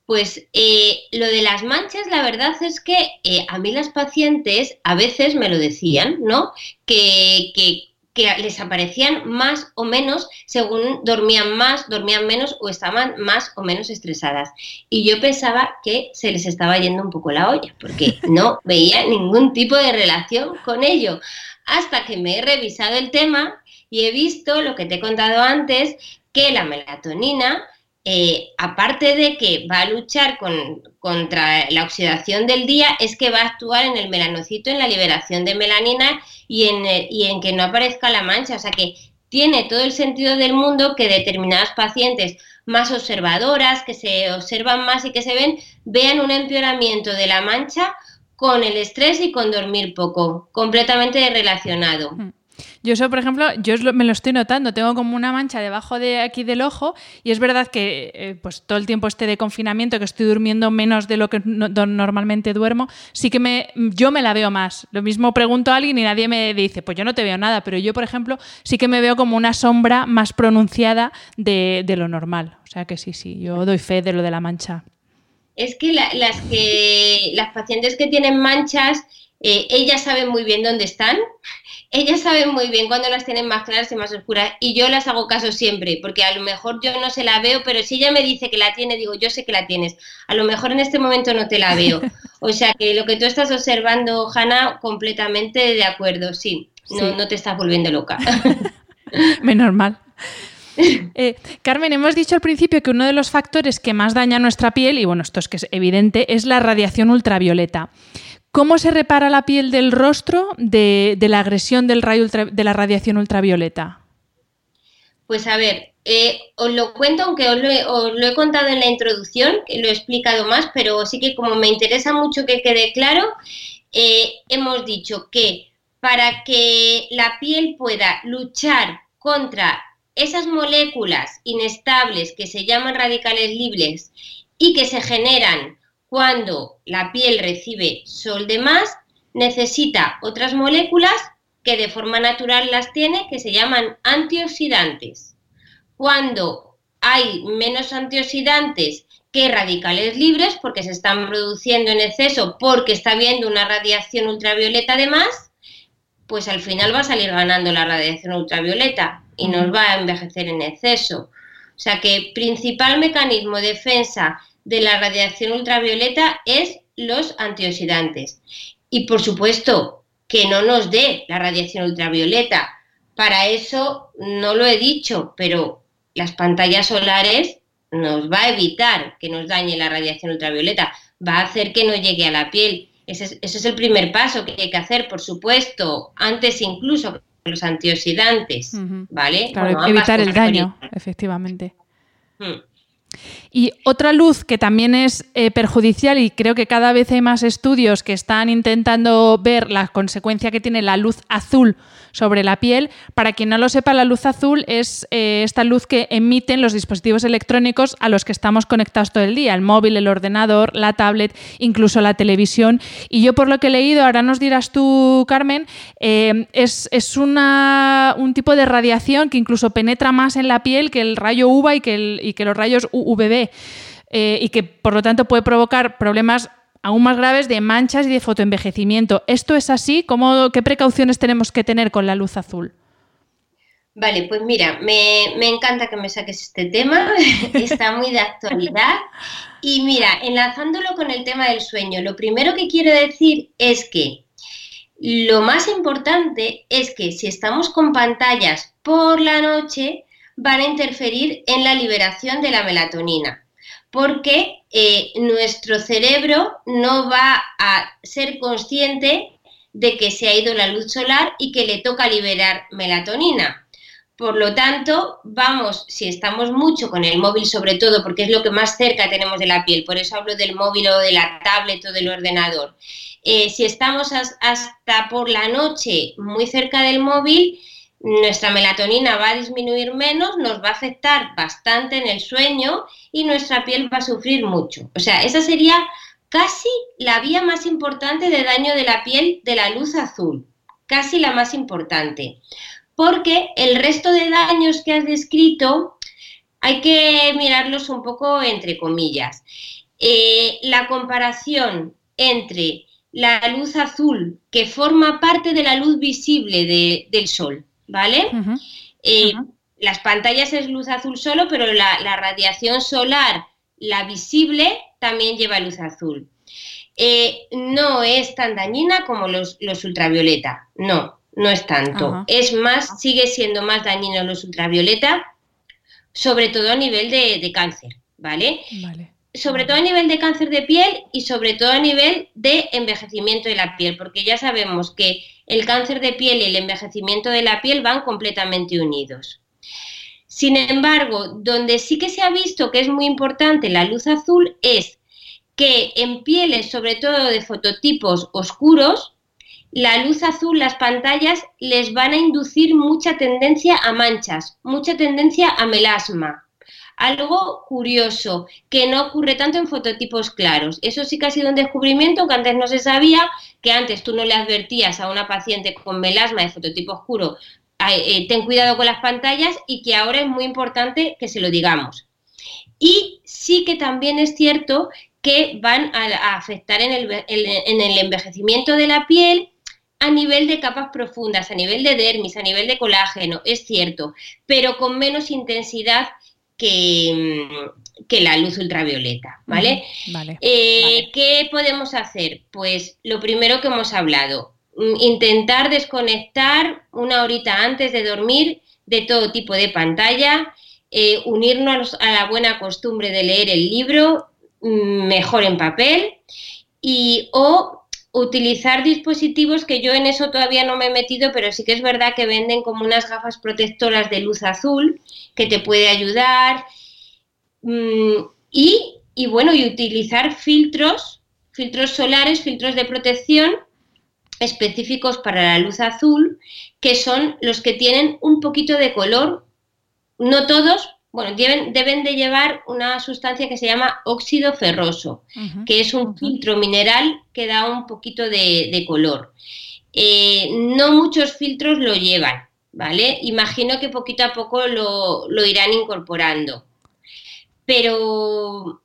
Pues eh, lo de las manchas, la verdad es que eh, a mí las pacientes a veces me lo decían, ¿no? Que, que, les aparecían más o menos según dormían más, dormían menos o estaban más o menos estresadas. Y yo pensaba que se les estaba yendo un poco la olla, porque [LAUGHS] no veía ningún tipo de relación con ello. Hasta que me he revisado el tema y he visto lo que te he contado antes, que la melatonina eh, aparte de que va a luchar contra la oxidación del día, es que va a actuar en el melanocito, en la liberación de melanina y en, y en que no aparezca la mancha. O sea que tiene todo el sentido del mundo que determinadas pacientes más observadoras, que se observan más y que se ven, vean un empeoramiento de la mancha con el estrés y con dormir poco, completamente relacionado. Yo eso, por ejemplo, yo me lo estoy notando. Tengo como una mancha debajo de aquí del ojo y es verdad que eh, pues todo el tiempo este de confinamiento, que estoy durmiendo menos de lo que normalmente duermo, sí que me, yo me la veo más. Lo mismo pregunto a alguien y nadie me dice, pues yo no te veo nada, pero yo, por ejemplo, sí que me veo como una sombra más pronunciada de, de lo normal. O sea que sí, sí, yo doy fe de lo de la mancha. Es que las que las pacientes que tienen manchas eh, ellas saben muy bien dónde están, ellas saben muy bien cuándo las tienen más claras y más oscuras y yo las hago caso siempre, porque a lo mejor yo no se la veo, pero si ella me dice que la tiene, digo, yo sé que la tienes, a lo mejor en este momento no te la veo. [LAUGHS] O sea que lo que tú estás observando, Hanna, completamente de acuerdo, sí, no, no te estás volviendo loca. [LAUGHS] Menos mal. [LAUGHS] Eh, Carmen, hemos dicho al principio que uno de los factores que más daña nuestra piel, y bueno, esto es que es evidente, es la radiación ultravioleta. ¿Cómo se repara la piel del rostro de, la agresión del rayo de la radiación ultravioleta? Pues a ver, eh, os lo cuento, aunque os lo, he, contado en la introducción, que lo he explicado más, pero sí que como me interesa mucho que quede claro, eh, hemos dicho que para que la piel pueda luchar contra esas moléculas inestables que se llaman radicales libres y que se generan cuando la piel recibe sol de más, necesita otras moléculas que de forma natural las tiene, que se llaman antioxidantes. Cuando hay menos antioxidantes que radicales libres, porque se están produciendo en exceso, porque está habiendo una radiación ultravioleta de más, pues al final va a salir ganando la radiación ultravioleta y nos va a envejecer en exceso. O sea que principal mecanismo de defensa de la radiación ultravioleta es los antioxidantes. Y por supuesto, que no nos dé la radiación ultravioleta. Para eso no lo he dicho, pero las pantallas solares nos va a evitar que nos dañe la radiación ultravioleta, va a hacer que no llegue a la piel. Ese es, el primer paso que hay que hacer, por supuesto, antes incluso los antioxidantes, ¿vale? evitar el daño, efectivamente. Hmm. Y otra luz que también es eh, perjudicial y creo que cada vez hay más estudios que están intentando ver la consecuencia que tiene la luz azul sobre la piel. Para quien no lo sepa, la luz azul es eh, esta luz que emiten los dispositivos electrónicos a los que estamos conectados todo el día, el móvil, el ordenador, la tablet, incluso la televisión. Y yo por lo que he leído, ahora nos dirás tú, Carmen, eh, es, una, un tipo de radiación que incluso penetra más en la piel que el rayo UVA y que, los rayos UVB. Eh, y que por lo tanto puede provocar problemas aún más graves de manchas y de fotoenvejecimiento. ¿Esto es así? ¿Cómo, ¿Qué precauciones tenemos que tener con la luz azul? Vale, pues mira, me, encanta que me saques este tema, [LAUGHS] está muy de actualidad. Y mira, enlazándolo con el tema del sueño, lo primero que quiero decir es que lo más importante es que si estamos con pantallas por la noche, van a interferir en la liberación de la melatonina porque eh, nuestro cerebro no va a ser consciente de que se ha ido la luz solar y que le toca liberar melatonina. Por lo tanto, vamos, si estamos mucho con el móvil sobre todo, porque es lo que más cerca tenemos de la piel, por eso hablo del móvil o de la tablet o del ordenador, eh, si estamos hasta por la noche muy cerca del móvil, nuestra melatonina va a disminuir menos, nos va a afectar bastante en el sueño y nuestra piel va a sufrir mucho. O sea, esa sería casi la vía más importante de daño de la piel de la luz azul, casi la más importante. Porque el resto de daños que has descrito hay que mirarlos un poco entre comillas. Eh, la comparación entre la luz azul que forma parte de la luz visible del sol, ¿vale? Eh, las pantallas es luz azul solo, pero la, radiación solar, la visible, también lleva luz azul. Eh, no es tan dañina como los, ultravioleta, no, no es tanto. Es más, sigue siendo más dañino los ultravioleta, sobre todo a nivel de, de cáncer, ¿vale? Vale sobre todo a nivel de cáncer de piel y sobre todo a nivel de envejecimiento de la piel, porque ya sabemos que el cáncer de piel y el envejecimiento de la piel van completamente unidos. Sin embargo, donde sí que se ha visto que es muy importante la luz azul es que en pieles, sobre todo de fototipos oscuros, la luz azul, las pantallas, les van a inducir mucha tendencia a manchas, mucha tendencia a melasma. Algo curioso, que no ocurre tanto en fototipos claros. Eso sí que ha sido un descubrimiento que antes no se sabía, que antes tú no le advertías a una paciente con melasma de fototipo oscuro, eh, ten cuidado con las pantallas y que ahora es muy importante que se lo digamos. Y sí que también es cierto que van a, afectar en el envejecimiento de la piel a nivel de capas profundas, a nivel de dermis, a nivel de colágeno, es cierto, pero con menos intensidad que, mm, que la luz ultravioleta, ¿vale? Eh, ¿Qué podemos hacer? Pues lo primero que hemos hablado, mm, intentar desconectar una horita antes de dormir de todo tipo de pantalla, eh, unirnos a la buena costumbre de leer el libro, mm, mejor en papel, y o utilizar dispositivos que yo en eso todavía no me he metido, pero sí que es verdad que venden como unas gafas protectoras de luz azul que te puede ayudar. Mm, y, y, bueno, y utilizar filtros, filtros solares, filtros de protección específicos para la luz azul, que son los que tienen un poquito de color, no todos, bueno, deben, de llevar una sustancia que se llama óxido ferroso, que es un filtro mineral que da un poquito de, color. Eh, no muchos filtros lo llevan, ¿vale? Imagino que poquito a poco lo, irán incorporando. Pero,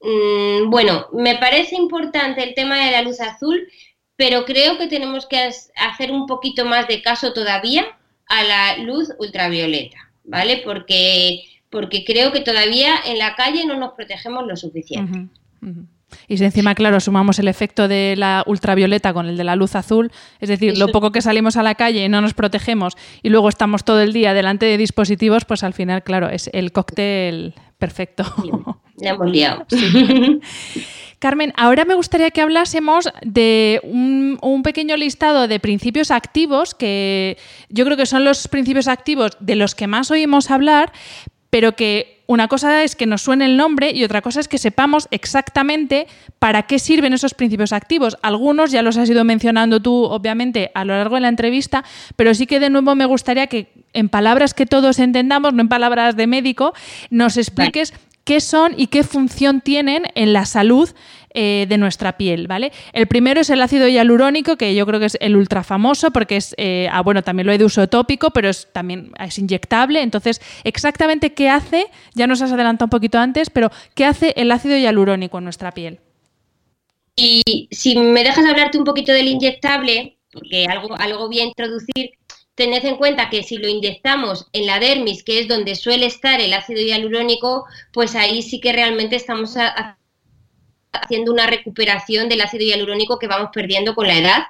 mm, bueno, me parece importante el tema de la luz azul, pero creo que tenemos que hacer un poquito más de caso todavía a la luz ultravioleta, ¿vale? Porque porque creo que todavía en la calle no nos protegemos lo suficiente. Y si encima, claro, sumamos el efecto de la ultravioleta con el de la luz azul, es decir, lo poco que salimos a la calle y no nos protegemos y luego estamos todo el día delante de dispositivos, pues al final, claro, es el cóctel perfecto. [LAUGHS] Ya hemos liado. Carmen, ahora me gustaría que hablásemos de un, pequeño listado de principios activos que yo creo que son los principios activos de los que más oímos hablar, pero que una cosa es que nos suene el nombre y otra cosa es que sepamos exactamente para qué sirven esos principios activos. Algunos ya los has ido mencionando tú, obviamente, a lo largo de la entrevista, pero sí que de nuevo me gustaría que en palabras que todos entendamos, no en palabras de médico, nos expliques qué son y qué función tienen en la salud eh, de nuestra piel, ¿vale? El primero es el ácido hialurónico, que yo creo que es el ultra famoso porque es, eh, ah, bueno, también lo hay de uso tópico, pero es, también es inyectable. Entonces, exactamente qué hace, ya nos has adelantado un poquito antes, pero ¿qué hace el ácido hialurónico en nuestra piel? Y si me dejas hablarte un poquito del inyectable, porque algo, algo voy a introducir, tened en cuenta que si lo inyectamos en la dermis, que es donde suele estar el ácido hialurónico, pues ahí sí que realmente estamos haciendo una recuperación del ácido hialurónico que vamos perdiendo con la edad,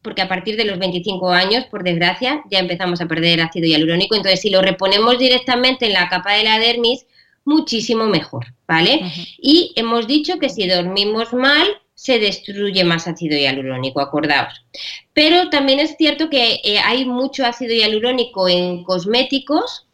porque a partir de los 25 años, por desgracia, ya empezamos a perder ácido hialurónico. Entonces, si lo reponemos directamente en la capa de la dermis, muchísimo mejor, ¿vale? Y hemos dicho que si dormimos mal, se destruye más ácido hialurónico, acordaos. Pero también es cierto que eh, hay mucho ácido hialurónico en cosméticos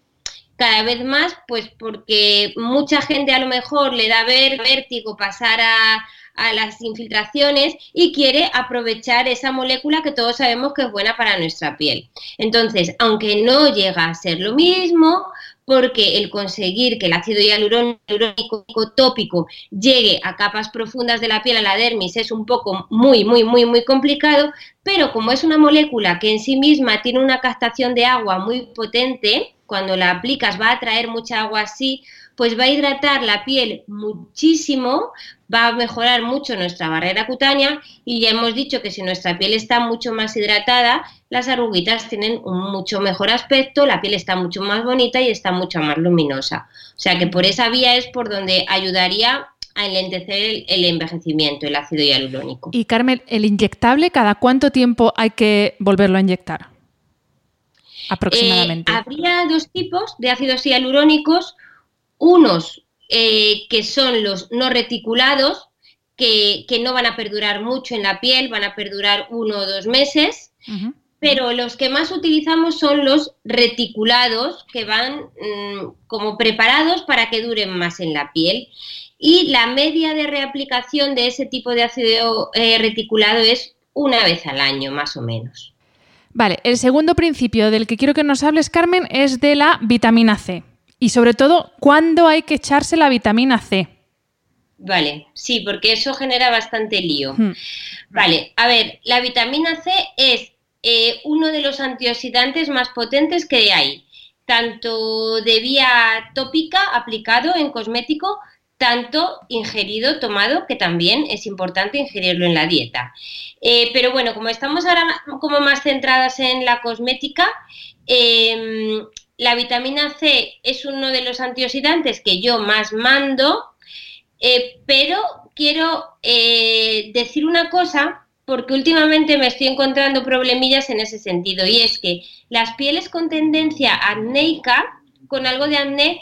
cada vez más, pues porque mucha gente a lo mejor le da vértigo pasar a, a las infiltraciones y quiere aprovechar esa molécula que todos sabemos que es buena para nuestra piel. Entonces, aunque no llega a ser lo mismo, porque el conseguir que el ácido hialurónico tópico llegue a capas profundas de la piel, a la dermis, es un poco muy, muy, muy, muy complicado, pero como es una molécula que en sí misma tiene una captación de agua muy potente, cuando la aplicas va a traer mucha agua así, pues va a hidratar la piel muchísimo, va a mejorar mucho nuestra barrera cutánea y ya hemos dicho que si nuestra piel está mucho más hidratada, las arruguitas tienen un mucho mejor aspecto, la piel está mucho más bonita y está mucho más luminosa. O sea que por esa vía es por donde ayudaría a enlentecer el, envejecimiento, el ácido hialurónico. Y Carmen, ¿el inyectable cada cuánto tiempo hay que volverlo a inyectar? aproximadamente? Eh, habría dos tipos de ácidos hialurónicos, unos eh, que son los no reticulados, que, no van a perdurar mucho en la piel, van a perdurar uno o dos meses, pero los que más utilizamos son los reticulados, que van mm, como preparados para que duren más en la piel. Y la media de reaplicación de ese tipo de ácido eh, reticulado es una vez al año, más o menos. Vale, el segundo principio del que quiero que nos hables, Carmen, es de la vitamina C. Y sobre todo, ¿cuándo hay que echarse la vitamina C? Vale, sí, porque eso genera bastante lío. Hmm. Vale, a ver, la vitamina C es eh, uno de los antioxidantes más potentes que hay, tanto de vía tópica aplicado en cosmético, tanto ingerido, tomado, que también es importante ingerirlo en la dieta. Eh, pero bueno, como estamos ahora como más centradas en la cosmética, em, la vitamina C es uno de los antioxidantes que yo más mando, eh, pero quiero eh, decir una cosa porque últimamente me estoy encontrando problemillas en ese sentido y es que las pieles con tendencia acnéica, con algo de acné,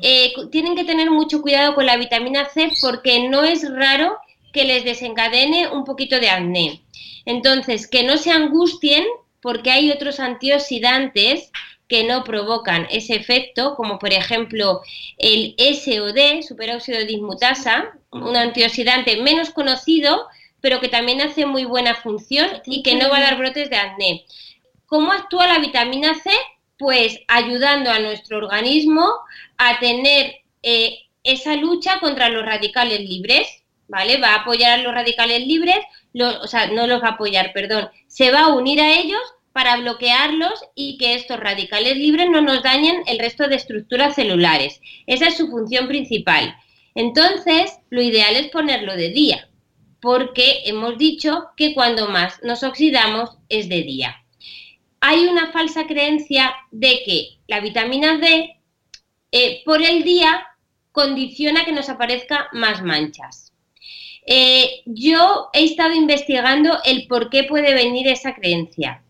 eh, tienen que tener mucho cuidado con la vitamina C porque no es raro que les desencadene un poquito de acné. Entonces, que no se angustien porque hay otros antioxidantes que no provocan ese efecto, como por ejemplo el SOD, superóxido dismutasa, un antioxidante menos conocido, pero que también hace muy buena función y que no va a dar brotes de acné. ¿Cómo actúa la vitamina C? Pues ayudando a nuestro organismo a tener eh, esa lucha contra los radicales libres, ¿vale? Va a apoyar a los radicales libres, o sea, no los va a apoyar, perdón, se va a unir a ellos para bloquearlos y que estos radicales libres no nos dañen el resto de estructuras celulares. Esa es su función principal. Entonces, lo ideal es ponerlo de día, porque hemos dicho que cuando más nos oxidamos es de día. Hay una falsa creencia de que la vitamina D eh, por el día condiciona que nos aparezca más manchas. Eh, yo he estado investigando el por qué puede venir esa creencia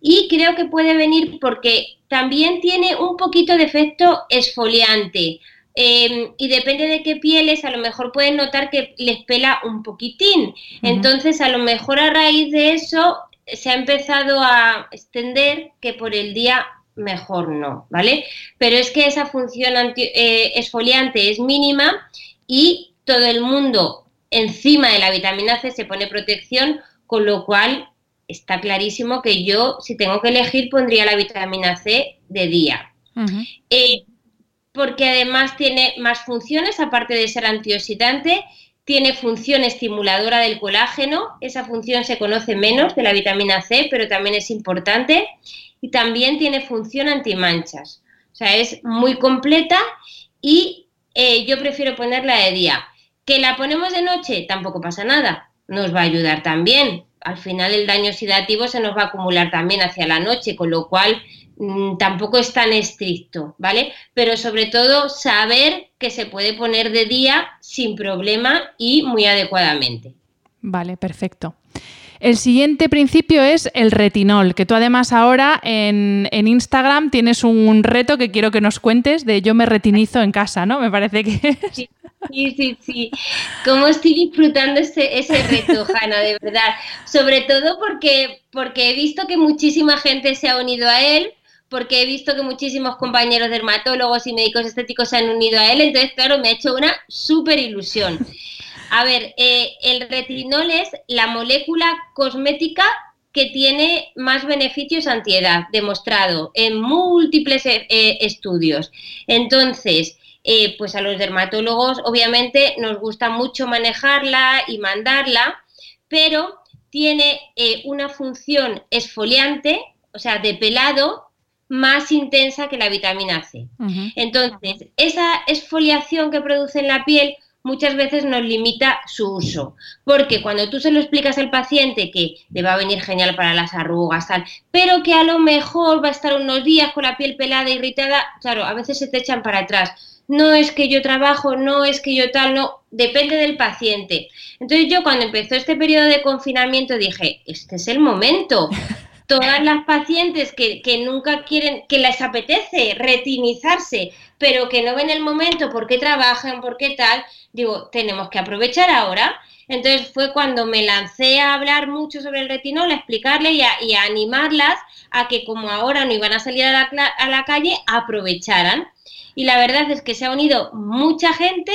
y creo que puede venir porque también tiene un poquito de efecto esfoliante. Em, y depende de qué pieles, a lo mejor pueden notar que les pela un poquitín. Entonces, a lo mejor a raíz de eso se ha empezado a extender que por el día mejor no, ¿vale? Pero es que esa función eh, esfoliante es mínima y todo el mundo encima de la vitamina C se pone protección, con lo cual está clarísimo que yo, si tengo que elegir, pondría la vitamina C de día. Eh, porque además tiene más funciones, aparte de ser antioxidante, tiene función estimuladora del colágeno, esa función se conoce menos de la vitamina C, pero también es importante, y también tiene función antimanchas. O sea, es muy completa y eh, yo prefiero ponerla de día. Que la ponemos de noche, tampoco pasa nada, nos va a ayudar también, al final el daño oxidativo se nos va a acumular también hacia la noche, con lo cual mm, tampoco es tan estricto, ¿vale? Pero sobre todo saber que se puede poner de día sin problema y muy adecuadamente. Vale, perfecto. El siguiente principio es el retinol, que tú además ahora en, en, Instagram tienes un reto que quiero que nos cuentes de yo me retinizo en casa, ¿no? Me parece que... Sí. Sí, sí. ¿Cómo estoy disfrutando ese, ese reto, Hanna, de verdad? Sobre todo porque, porque he visto que muchísima gente se ha unido a él, porque he visto que muchísimos compañeros dermatólogos y médicos estéticos se han unido a él, entonces, claro, me ha hecho una súper ilusión. A ver, eh, el retinol es la molécula cosmética que tiene más beneficios antiedad, demostrado en múltiples eh, estudios. Entonces, eh, pues a los dermatólogos obviamente nos gusta mucho manejarla y mandarla, pero tiene eh, una función esfoliante, o sea, de pelado, más intensa que la vitamina C. Entonces, esa esfoliación que produce en la piel muchas veces nos limita su uso, porque cuando tú se lo explicas al paciente que le va a venir genial para las arrugas, tal, pero que a lo mejor va a estar unos días con la piel pelada, irritada, claro, a veces se te echan para atrás no es que yo trabajo, no es que yo tal, no, depende del paciente. Entonces yo cuando empezó este periodo de confinamiento dije, este es el momento. [LAUGHS] Todas las pacientes que, nunca quieren, que les apetece retinizarse, pero que no ven el momento porque trabajan, porque tal, digo, tenemos que aprovechar ahora. Entonces fue cuando me lancé a hablar mucho sobre el retinol, a explicarle y a, animarlas a que como ahora no iban a salir a la, a la calle, aprovecharan y la verdad es que se ha unido mucha gente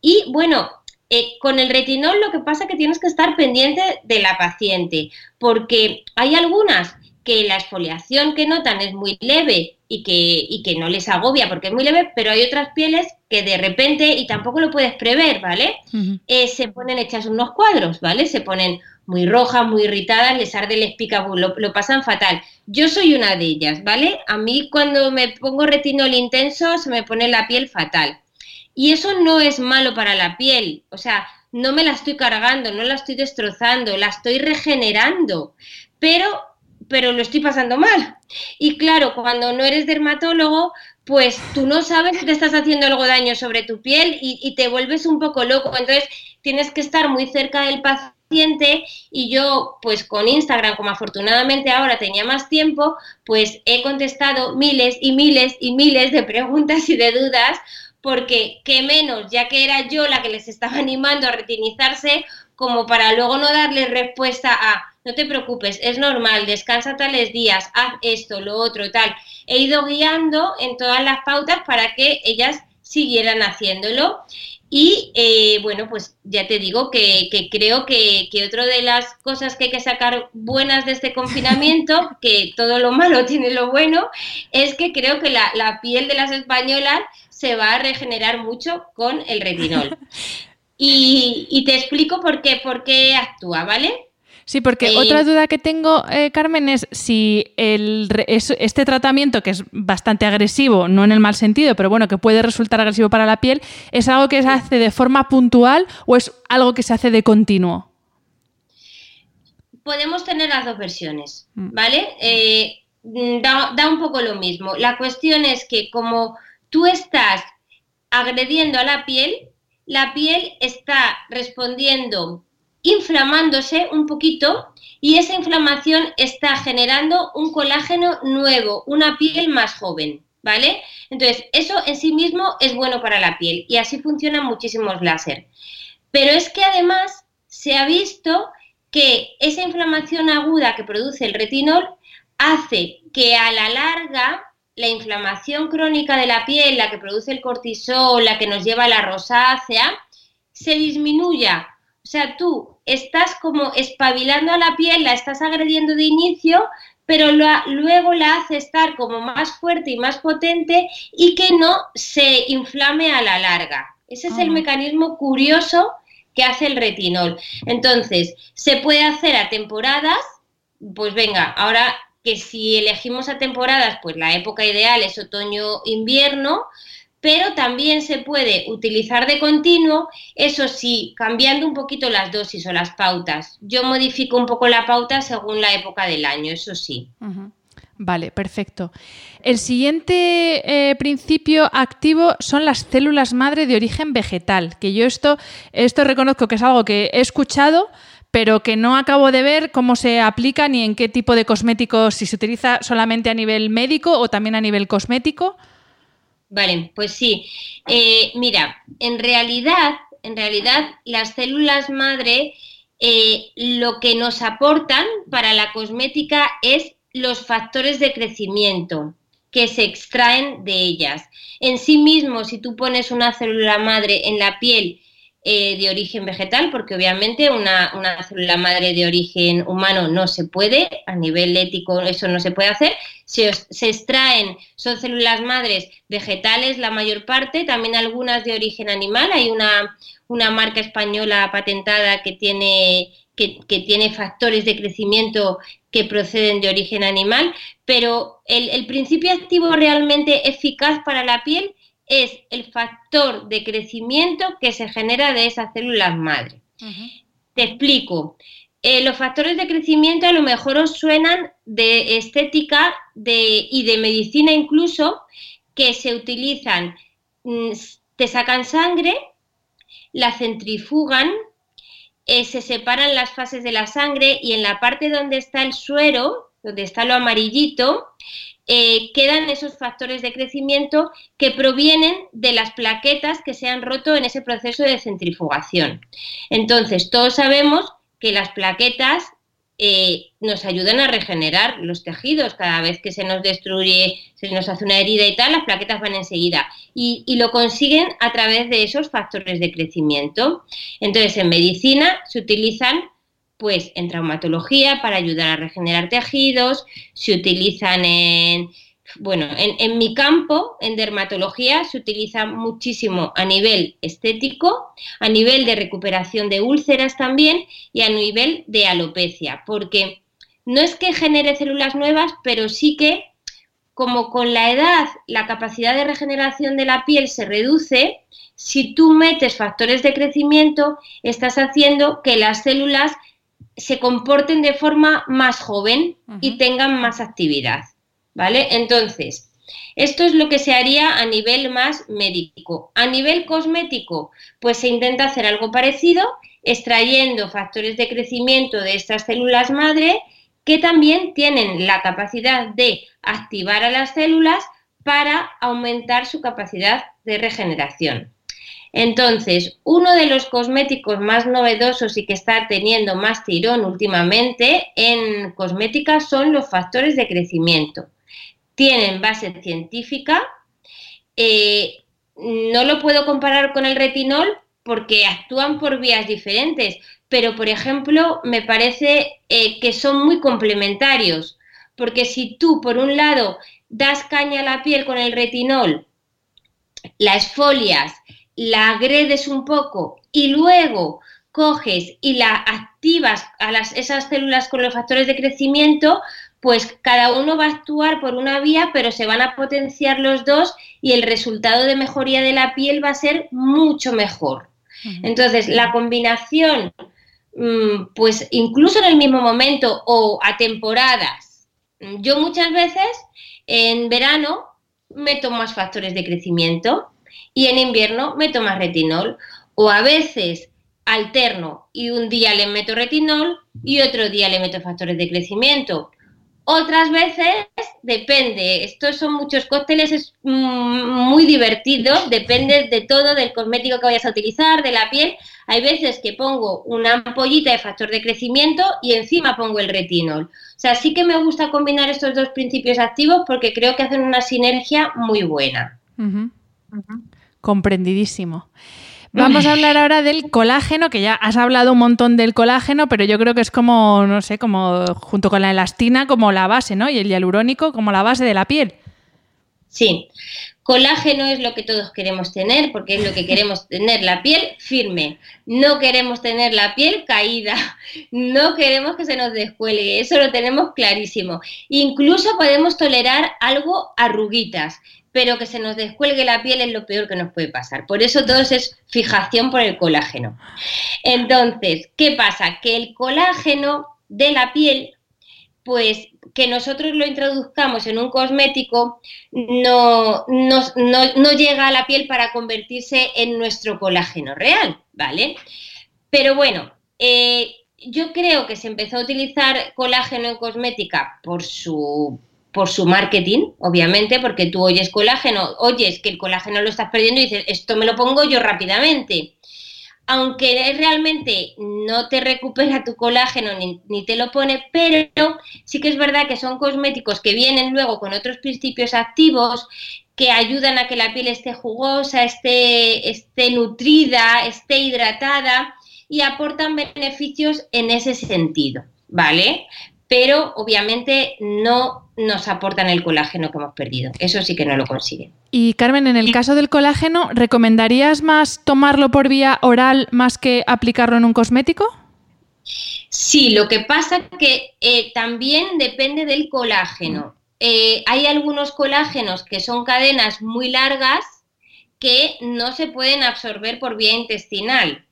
y bueno, Eh, con el retinol lo que pasa es que tienes que estar pendiente de la paciente, porque hay algunas que la exfoliación que notan es muy leve y que, que no les agobia porque es muy leve, pero hay otras pieles que de repente, y tampoco lo puedes prever, ¿vale? Eh, se ponen hechas unos cuadros, ¿vale? Se ponen muy rojas, muy irritadas, les arde, les pica, lo, lo, pasan fatal. Yo soy una de ellas, ¿vale? A mí cuando me pongo retinol intenso se me pone la piel fatal. Y eso no es malo para la piel, o sea, no me la estoy cargando, no la estoy destrozando, la estoy regenerando, pero, pero lo estoy pasando mal. Y claro, cuando no eres dermatólogo, pues tú no sabes si te estás haciendo algo daño sobre tu piel y, te vuelves un poco loco. Entonces tienes que estar muy cerca del paciente y yo pues con Instagram, como afortunadamente ahora tenía más tiempo, pues he contestado miles y miles y miles de preguntas y de dudas porque qué menos, ya que era yo la que les estaba [LAUGHS] animando a retinizarse, como para luego no darles respuesta a, no te preocupes, es normal, descansa tales días, haz esto, lo otro, tal. He ido guiando en todas las pautas para que ellas siguieran haciéndolo. Y eh, bueno, pues ya te digo que, creo que, que otra de las cosas que hay que sacar buenas de este confinamiento, [LAUGHS] que todo lo malo tiene lo bueno, es que creo que la, la piel de las españolas se va a regenerar mucho con el retinol. [LAUGHS] Y, te explico por qué, por qué actúa, ¿vale? Sí, porque otra duda que tengo, eh, Carmen, es si el, este tratamiento, que es bastante agresivo, no en el mal sentido, pero bueno, que puede resultar agresivo para la piel, ¿es algo que se hace de forma puntual o es algo que se hace de continuo? Podemos tener las dos versiones, mm. ¿vale? Eh, da, da un poco lo mismo. La cuestión es que como tú estás agrediendo a la piel, la piel está respondiendo inflamándose un poquito y esa inflamación está generando un colágeno nuevo, una piel más joven, ¿vale? Entonces, eso en sí mismo es bueno para la piel y así funcionan muchísimos láser. Pero es que además se ha visto que esa inflamación aguda que produce el retinol hace que a la larga la inflamación crónica de la piel, la que produce el cortisol, la que nos lleva a la rosácea, se disminuya. O sea, tú estás como espabilando a la piel, la estás agrediendo de inicio, pero luego la hace estar como más fuerte y más potente y que no se inflame a la larga. Ese es el mecanismo curioso que hace el retinol. Entonces, se puede hacer a temporadas, pues venga, ahora que si elegimos a temporadas, pues la época ideal es otoño-invierno, pero también se puede utilizar de continuo, eso sí, cambiando un poquito las dosis o las pautas. Yo modifico un poco la pauta según la época del año, eso sí. Vale, perfecto. El siguiente eh, principio activo son las células madre de origen vegetal, que yo esto, esto reconozco que es algo que he escuchado, pero que no acabo de ver cómo se aplica ni en qué tipo de cosméticos, si se utiliza solamente a nivel médico o también a nivel cosmético. Vale, pues sí. Eh, mira, en realidad, en realidad, las células madre eh, lo que nos aportan para la cosmética es los factores de crecimiento que se extraen de ellas. En sí mismo, si tú pones una célula madre en la piel eh, de origen vegetal, porque obviamente una, célula madre de origen humano no se puede, a nivel ético eso no se puede hacer. Se, se, extraen, son células madres vegetales la mayor parte, también algunas de origen animal. Hay una, una marca española patentada que tiene, que, que, tiene factores de crecimiento que proceden de origen animal, pero el principio activo realmente eficaz para la piel es el factor de crecimiento que se genera de esas células madre. Te explico. Eh, los factores de crecimiento a lo mejor os suenan de estética de, y de medicina incluso, que se utilizan, mm, te sacan sangre, la centrifugan, eh, se separan las fases de la sangre y en la parte donde está el suero, donde está lo amarillito, eh, quedan esos factores de crecimiento que provienen de las plaquetas que se han roto en ese proceso de centrifugación. Entonces, todos sabemos que las plaquetas eh, nos ayudan a regenerar los tejidos. Cada vez que se nos destruye, se nos hace una herida y tal, las plaquetas van enseguida. Y, y, lo consiguen a través de esos factores de crecimiento. Entonces, en medicina se utilizan, pues, en traumatología para ayudar a regenerar tejidos, se utilizan en bueno, en, mi campo, en dermatología, se utiliza muchísimo a nivel estético, a nivel de recuperación de úlceras también y a nivel de alopecia, porque no es que genere células nuevas, pero sí que como con la edad la capacidad de regeneración de la piel se reduce, si tú metes factores de crecimiento, estás haciendo que las células se comporten de forma más joven y tengan más actividad. ¿vale? Entonces, esto es lo que se haría a nivel más médico. A nivel cosmético, pues se intenta hacer algo parecido, extrayendo factores de crecimiento de estas células madre que también tienen la capacidad de activar a las células para aumentar su capacidad de regeneración. Entonces, uno de los cosméticos más novedosos y que está teniendo más tirón últimamente en cosmética son los factores de crecimiento tienen base científica. Eh, no lo puedo comparar con el retinol porque actúan por vías diferentes, pero por ejemplo me parece eh, que son muy complementarios, porque si tú por un lado das caña a la piel con el retinol, la esfolias, la agredes un poco y luego coges y la activas a las, esas células con los factores de crecimiento, pues cada uno va a actuar por una vía, pero se van a potenciar los dos y el resultado de mejoría de la piel va a ser mucho mejor. Entonces, la combinación, mm, pues incluso en el mismo momento o a temporadas, yo muchas veces en verano meto más factores de crecimiento y en invierno meto más retinol o a veces alterno y un día le meto retinol y otro día le meto factores de crecimiento otras veces depende, estos son muchos cócteles, es mm, muy divertido, depende de todo, del cosmético que vayas a utilizar, de la piel. Hay veces que pongo una ampollita de factor de crecimiento y encima pongo el retinol. O sea, sí que me gusta combinar estos dos principios activos porque creo que hacen una sinergia muy buena. Comprendidísimo. Vamos a [LAUGHS] hablar ahora del colágeno, que ya has hablado un montón del colágeno, pero yo creo que es como, no sé, como junto con la elastina, como la base, ¿no? Y el hialurónico como la base de la piel. Sí, colágeno es lo que todos queremos tener, porque es lo que queremos [LAUGHS] tener, la piel firme. No queremos tener la piel caída, no queremos que se nos descuelgue, eso lo tenemos clarísimo. Incluso podemos tolerar algo arruguitas pero que se nos descuelgue la piel es lo peor que nos puede pasar. Por eso todo es fijación por el colágeno. Entonces, ¿qué pasa? Que el colágeno de la piel, pues que nosotros lo introduzcamos en un cosmético, no, no, llega a la piel para convertirse en nuestro colágeno real, ¿vale? Pero bueno, eh, yo creo que se empezó a utilizar colágeno en cosmética por su por su marketing, obviamente, porque tú oyes colágeno, oyes que el colágeno lo estás perdiendo y dices, esto me lo pongo yo rápidamente. Aunque realmente no te recupera tu colágeno ni, te lo pone, pero sí que es verdad que son cosméticos que vienen luego con otros principios activos que ayudan a que la piel esté jugosa, esté, esté nutrida, esté hidratada y aportan beneficios en ese sentido, ¿vale? pero obviamente no nos aportan el colágeno que hemos perdido. Eso sí que no lo consiguen. Y Carmen, en el caso del colágeno, ¿recomendarías más tomarlo por vía oral más que aplicarlo en un cosmético? Sí, lo que pasa es que eh, también depende del colágeno. Eh, hay algunos colágenos que son cadenas muy largas que no se pueden absorber por vía intestinal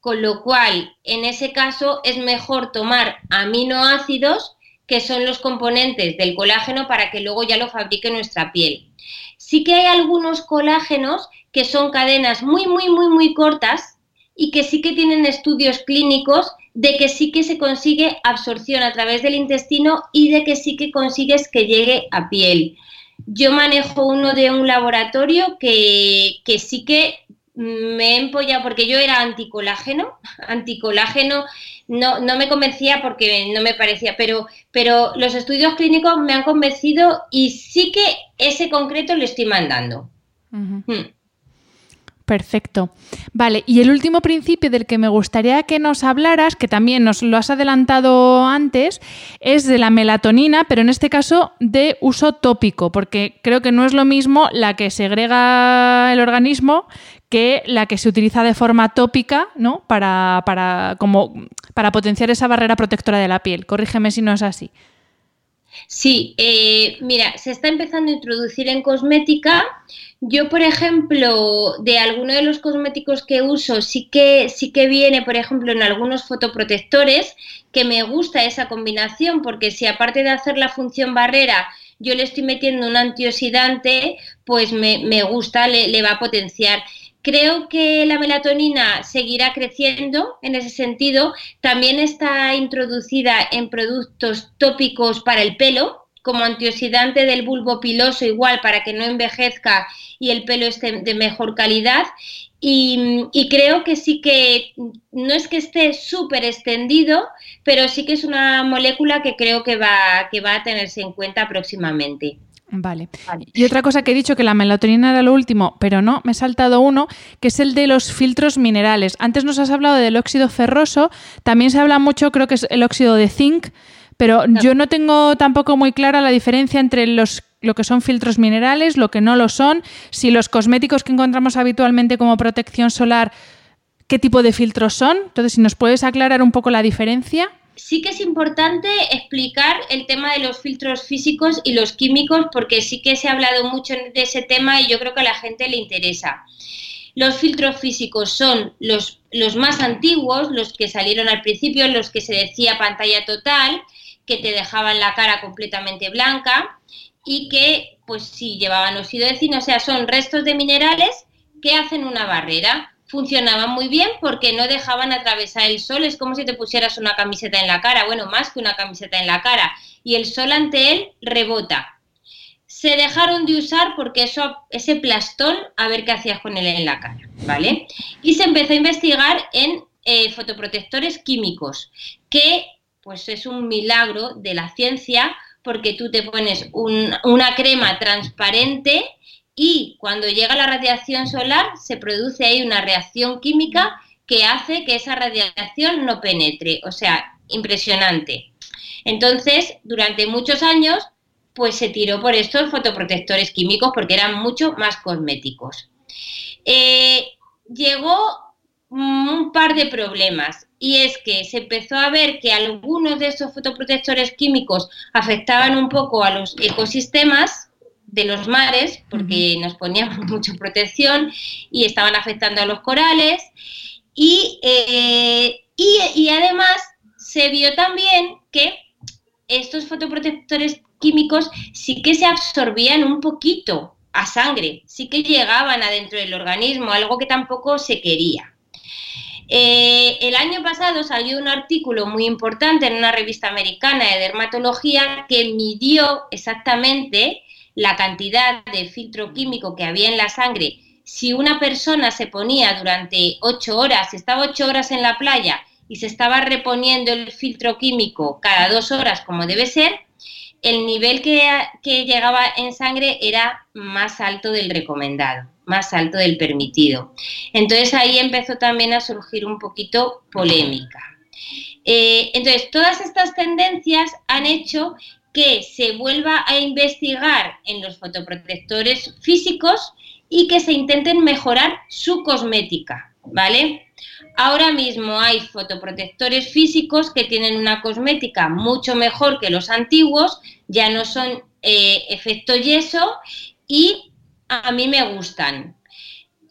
con lo cual en ese caso es mejor tomar aminoácidos que son los componentes del colágeno para que luego ya lo fabrique nuestra piel. Sí que hay algunos colágenos que son cadenas muy, muy, muy, muy cortas y que sí que tienen estudios clínicos de que sí que se consigue absorción a través del intestino y de que sí que consigues que llegue a piel. Yo manejo uno de un laboratorio que, que sí que me he empollado porque yo era anticolágeno, anticolágeno no, no me convencía porque no me parecía, pero, pero los estudios clínicos me han convencido y sí que ese concreto le estoy mandando. Perfecto. Vale, y el último principio del que me gustaría que nos hablaras, que también nos lo has adelantado antes, es de la melatonina, pero en este caso de uso tópico, porque creo que no es lo mismo la que segrega el organismo que la que se utiliza de forma tópica, ¿no? Para, para, como, para potenciar esa barrera protectora de la piel. Corrígeme si no es así. Sí, eh, mira, se está empezando a introducir en cosmética yo, por ejemplo, de alguno de los cosméticos que uso, sí que, sí que viene, por ejemplo, en algunos fotoprotectores, que me gusta esa combinación, porque si aparte de hacer la función barrera, yo le estoy metiendo un antioxidante, pues me, gusta, le, le va a potenciar. Creo que la melatonina seguirá creciendo en ese sentido. También está introducida en productos tópicos para el pelo, como antioxidante del bulbo piloso igual para que no envejezca y el pelo esté de mejor calidad. Y, creo que sí que no es que esté súper extendido, pero sí que es una molécula que creo que va, que va a tenerse en cuenta próximamente. Vale. Y otra cosa que he dicho que la melatonina era lo último, pero no, me he saltado uno, que es el de los filtros minerales. Antes nos has hablado del óxido ferroso, también se habla mucho, creo que es el óxido de zinc, pero yo no tengo tampoco muy clara la diferencia entre los lo que son filtros minerales, lo que no lo son, si los cosméticos que encontramos habitualmente como protección solar, qué tipo de filtros son. Entonces, si nos puedes aclarar un poco la diferencia. Sí que es importante explicar el tema de los filtros físicos y los químicos porque sí que se ha hablado mucho de ese tema y yo creo que a la gente le interesa. Los filtros físicos son los, más antiguos, los que salieron al principio, los que se decía pantalla total, que te dejaban la cara completamente blanca y que, pues sí, llevaban zinc, o sea, son restos de minerales que hacen una barrera. Funcionaban muy bien porque no dejaban atravesar el sol, es como si te pusieras una camiseta en la cara, bueno, más que una camiseta en la cara, y el sol ante él rebota. Se dejaron de usar porque eso, ese plastón, a ver qué hacías con él en la cara, ¿vale? Y se empezó a investigar en eh, fotoprotectores químicos, que pues es un milagro de la ciencia porque tú te pones una crema transparente y cuando llega la radiación solar se produce ahí una reacción química que hace que esa radiación no penetre. O sea, impresionante. Entonces, durante muchos años, pues se tiró por estos fotoprotectores químicos porque eran mucho más cosméticos. Eh, llegó un par de problemas y es que se empezó a ver que algunos de estos fotoprotectores químicos afectaban un poco a los ecosistemas de los mares porque nos ponían [LAUGHS] mucha protección y estaban afectando a los corales y, eh, y, y además se vio también que estos fotoprotectores químicos sí que se absorbían un poquito a sangre, sí que llegaban adentro del organismo, algo que tampoco se quería. Eh, el año pasado salió un artículo muy importante en una revista americana de dermatología que midió exactamente la cantidad de filtro químico que había en la sangre. Si una persona se ponía durante ocho horas, estaba ocho horas en la playa y se estaba reponiendo el filtro químico cada dos horas como debe ser, el nivel que llegaba en sangre era más alto del recomendado más alto del permitido. Entonces ahí empezó también a surgir un poquito polémica. Eh, entonces, todas estas tendencias han hecho que se vuelva a investigar en los fotoprotectores físicos y que se intenten mejorar su cosmética, ¿vale? Ahora mismo hay fotoprotectores físicos que tienen una cosmética mucho mejor que los antiguos, ya no son eh, efecto yeso y a mí me gustan.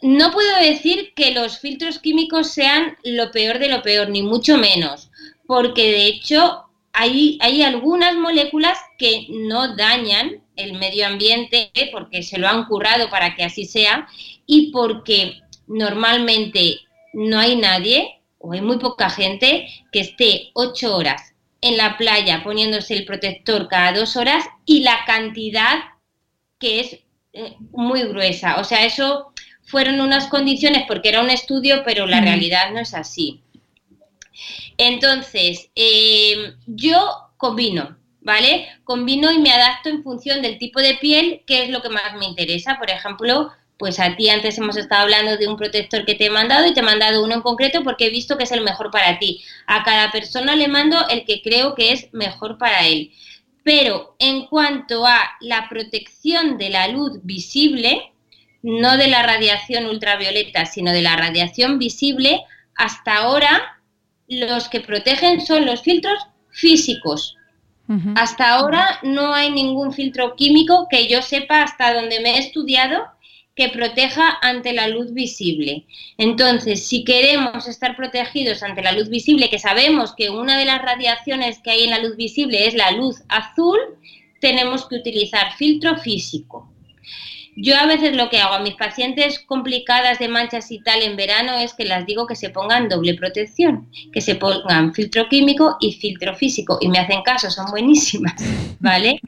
No puedo decir que los filtros químicos sean lo peor de lo peor, ni mucho menos, porque de hecho hay, hay algunas moléculas que no dañan el medio ambiente porque se lo han curado para que así sea y porque normalmente no hay nadie o hay muy poca gente que esté ocho horas en la playa poniéndose el protector cada dos horas y la cantidad que es eh, muy gruesa. O sea, eso fueron unas condiciones porque era un estudio, pero la realidad no es así. Entonces, eh, yo combino, ¿vale? Combino y me adapto en función del tipo de piel, que es lo que más me interesa. Por ejemplo, pues a ti antes hemos estado hablando de un protector que te he mandado y te he mandado uno en concreto porque he visto que es el mejor para ti. A cada persona le mando el que creo que es mejor para él. Pero en cuanto a la protección de la luz visible, no de la radiación ultravioleta, sino de la radiación visible, hasta ahora los que protegen son los filtros físicos. Hasta ahora no hay ningún filtro químico que yo sepa hasta donde me he estudiado que proteja ante la luz visible. Entonces, si queremos estar protegidos ante la luz visible, que sabemos que una de las radiaciones que hay en la luz visible es la luz azul, tenemos que utilizar filtro físico. Yo a veces lo que hago a mis pacientes complicadas de manchas y tal en verano es que las digo que se pongan doble protección, que se pongan filtro químico y filtro físico y me hacen caso, son buenísimas, [LAUGHS] ¿vale?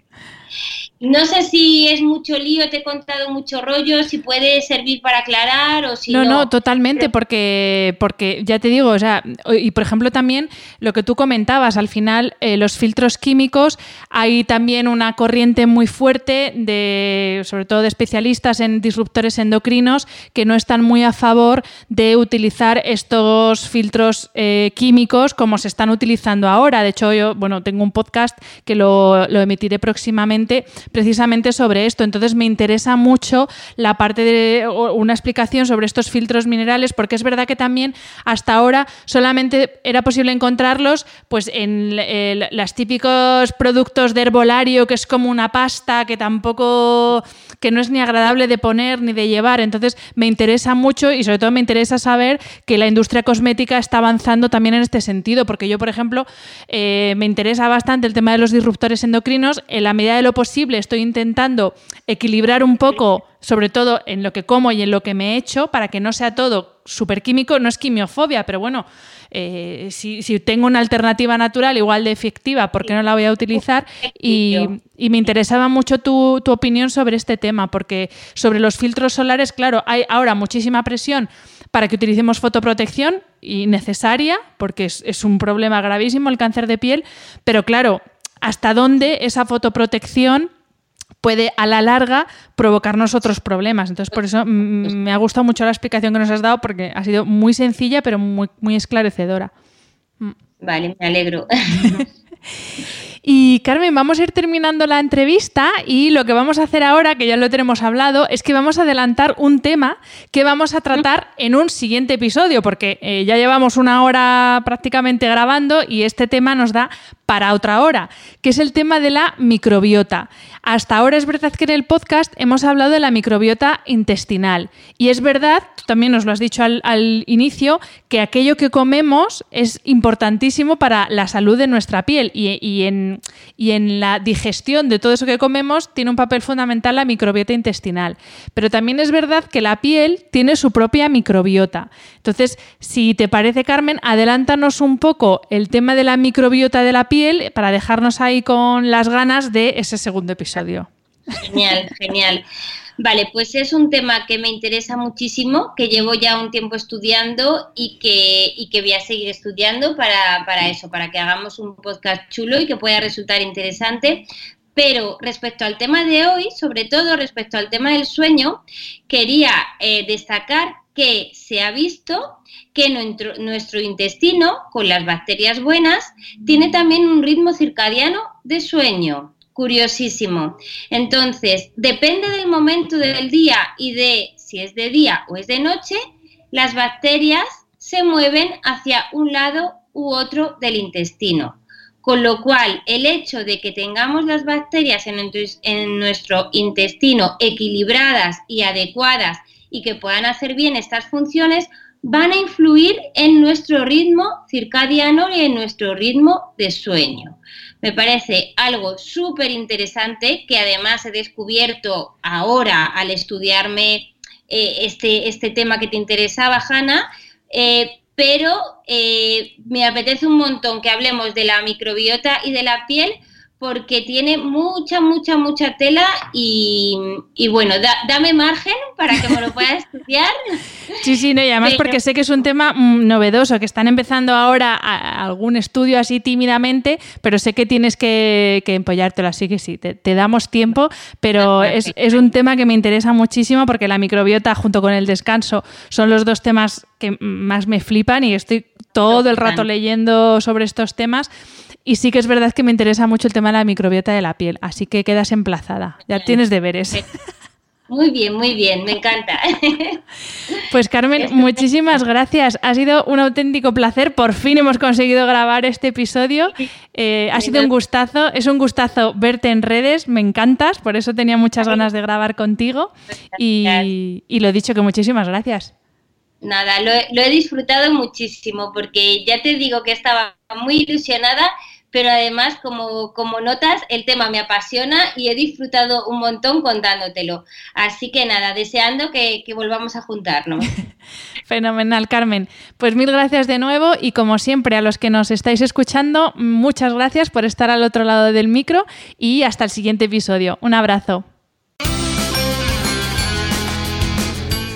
No sé si es mucho lío, te he contado mucho rollo, si puede servir para aclarar o si no. No, no, totalmente, porque, porque ya te digo, o sea, y por ejemplo también lo que tú comentabas, al final eh, los filtros químicos, hay también una corriente muy fuerte de, sobre todo de especialistas en disruptores endocrinos, que no están muy a favor de utilizar estos filtros eh, químicos como se están utilizando ahora. De hecho, yo, bueno, tengo un podcast que lo, lo emitiré próximamente precisamente sobre esto. Entonces me interesa mucho la parte de una explicación sobre estos filtros minerales, porque es verdad que también hasta ahora solamente era posible encontrarlos pues en los típicos productos de herbolario, que es como una pasta que tampoco, que no es ni agradable de poner ni de llevar. Entonces me interesa mucho y sobre todo me interesa saber que la industria cosmética está avanzando también en este sentido, porque yo, por ejemplo, eh, me interesa bastante el tema de los disruptores endocrinos. En la medida de lo posible estoy intentando equilibrar un poco, sobre todo en lo que como y en lo que me he hecho, para que no sea todo súper químico. No es quimiofobia, pero bueno, eh, si, tengo una alternativa natural igual de efectiva, ¿por qué no la voy a utilizar? Y, me interesaba mucho tu, opinión sobre este tema, porque sobre los filtros solares, claro, hay ahora muchísima presión para que utilicemos fotoprotección y necesaria, porque es un problema gravísimo el cáncer de piel, pero claro, hasta dónde esa fotoprotección puede a la larga provocarnos otros problemas. Entonces, por eso me ha gustado mucho la explicación que nos has dado porque ha sido muy sencilla pero muy, muy esclarecedora. Mm. Vale, me alegro. [LAUGHS] Y Carmen, vamos a ir terminando la entrevista y lo que vamos a hacer ahora, que ya lo tenemos hablado, es que vamos a adelantar un tema que vamos a tratar en un siguiente episodio, porque eh, ya llevamos una hora prácticamente grabando y este tema nos da para otra hora, que es el tema de la microbiota. Hasta ahora es verdad que en el podcast hemos hablado de la microbiota intestinal y es verdad, tú también nos lo has dicho al, inicio, que aquello que comemos es importantísimo para la salud de nuestra piel y, en, y en la digestión de todo eso que comemos tiene un papel fundamental la microbiota intestinal. Pero también es verdad que la piel tiene su propia microbiota. Entonces, si te parece, Carmen, adelántanos un poco el tema de la microbiota de la piel para dejarnos ahí con las ganas de ese segundo episodio. Genial, genial. Vale, pues es un tema que me interesa muchísimo, que llevo ya un tiempo estudiando y que, y que voy a seguir estudiando para, para, eso, para que hagamos un podcast chulo y que pueda resultar interesante. Pero respecto al tema de hoy, sobre todo respecto al tema del sueño, quería eh, destacar que se ha visto que nuestro, intestino, con las bacterias buenas, tiene también un ritmo circadiano de sueño. Curiosísimo. Entonces, depende del momento del día y de si es de día o es de noche, las bacterias se mueven hacia un lado u otro del intestino. Con lo cual, el hecho de que tengamos las bacterias en nuestro intestino equilibradas y adecuadas y que puedan hacer bien estas funciones van a influir en nuestro ritmo circadiano y en nuestro ritmo de sueño. Me parece algo súper interesante que además he descubierto ahora al estudiarme eh, este, este, tema que te interesaba, Hanna, eh, pero eh, me apetece un montón que hablemos de la microbiota y de la piel porque tiene mucha, mucha, mucha tela y, bueno, dame margen para que me lo pueda [LAUGHS] estudiar. Sí, sí, no, y además porque sé que es un tema mm, novedoso, que están empezando ahora algún estudio así tímidamente, pero sé que tienes que, que empollártelo, así que sí, te, damos tiempo, pero es, es un tema que me interesa muchísimo porque la microbiota junto con el descanso son los dos temas que más me flipan y estoy todo el rato leyendo sobre estos temas. Y sí que es verdad que me interesa mucho el tema de la microbiota de la piel, así que quedas emplazada. Ya tienes deberes. Muy bien, muy bien, me encanta. [LAUGHS] Pues Carmen, muchísimas gracias. Ha sido un auténtico placer. Por fin hemos conseguido grabar este episodio. Eh, ha sido un gustazo. Es un gustazo verte en redes. Me encantas. Por eso tenía muchas ganas de grabar contigo. Y, y lo dicho, que muchísimas gracias. Nada, lo, lo he disfrutado muchísimo porque ya te digo que estaba muy ilusionada pero además, como, como notas, el tema me apasiona y he disfrutado un montón contándotelo. Así que nada, deseando que, que volvamos a juntarnos. [LAUGHS] Fenomenal, Carmen. Pues mil gracias de nuevo y como siempre a los que nos estáis escuchando, muchas gracias por estar al otro lado del micro y hasta el siguiente episodio. Un abrazo.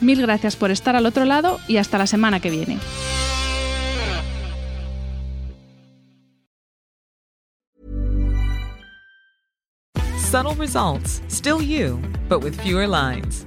Mil gracias por estar al otro lado y hasta la semana que viene. Subtle results, still you, but with fewer lines.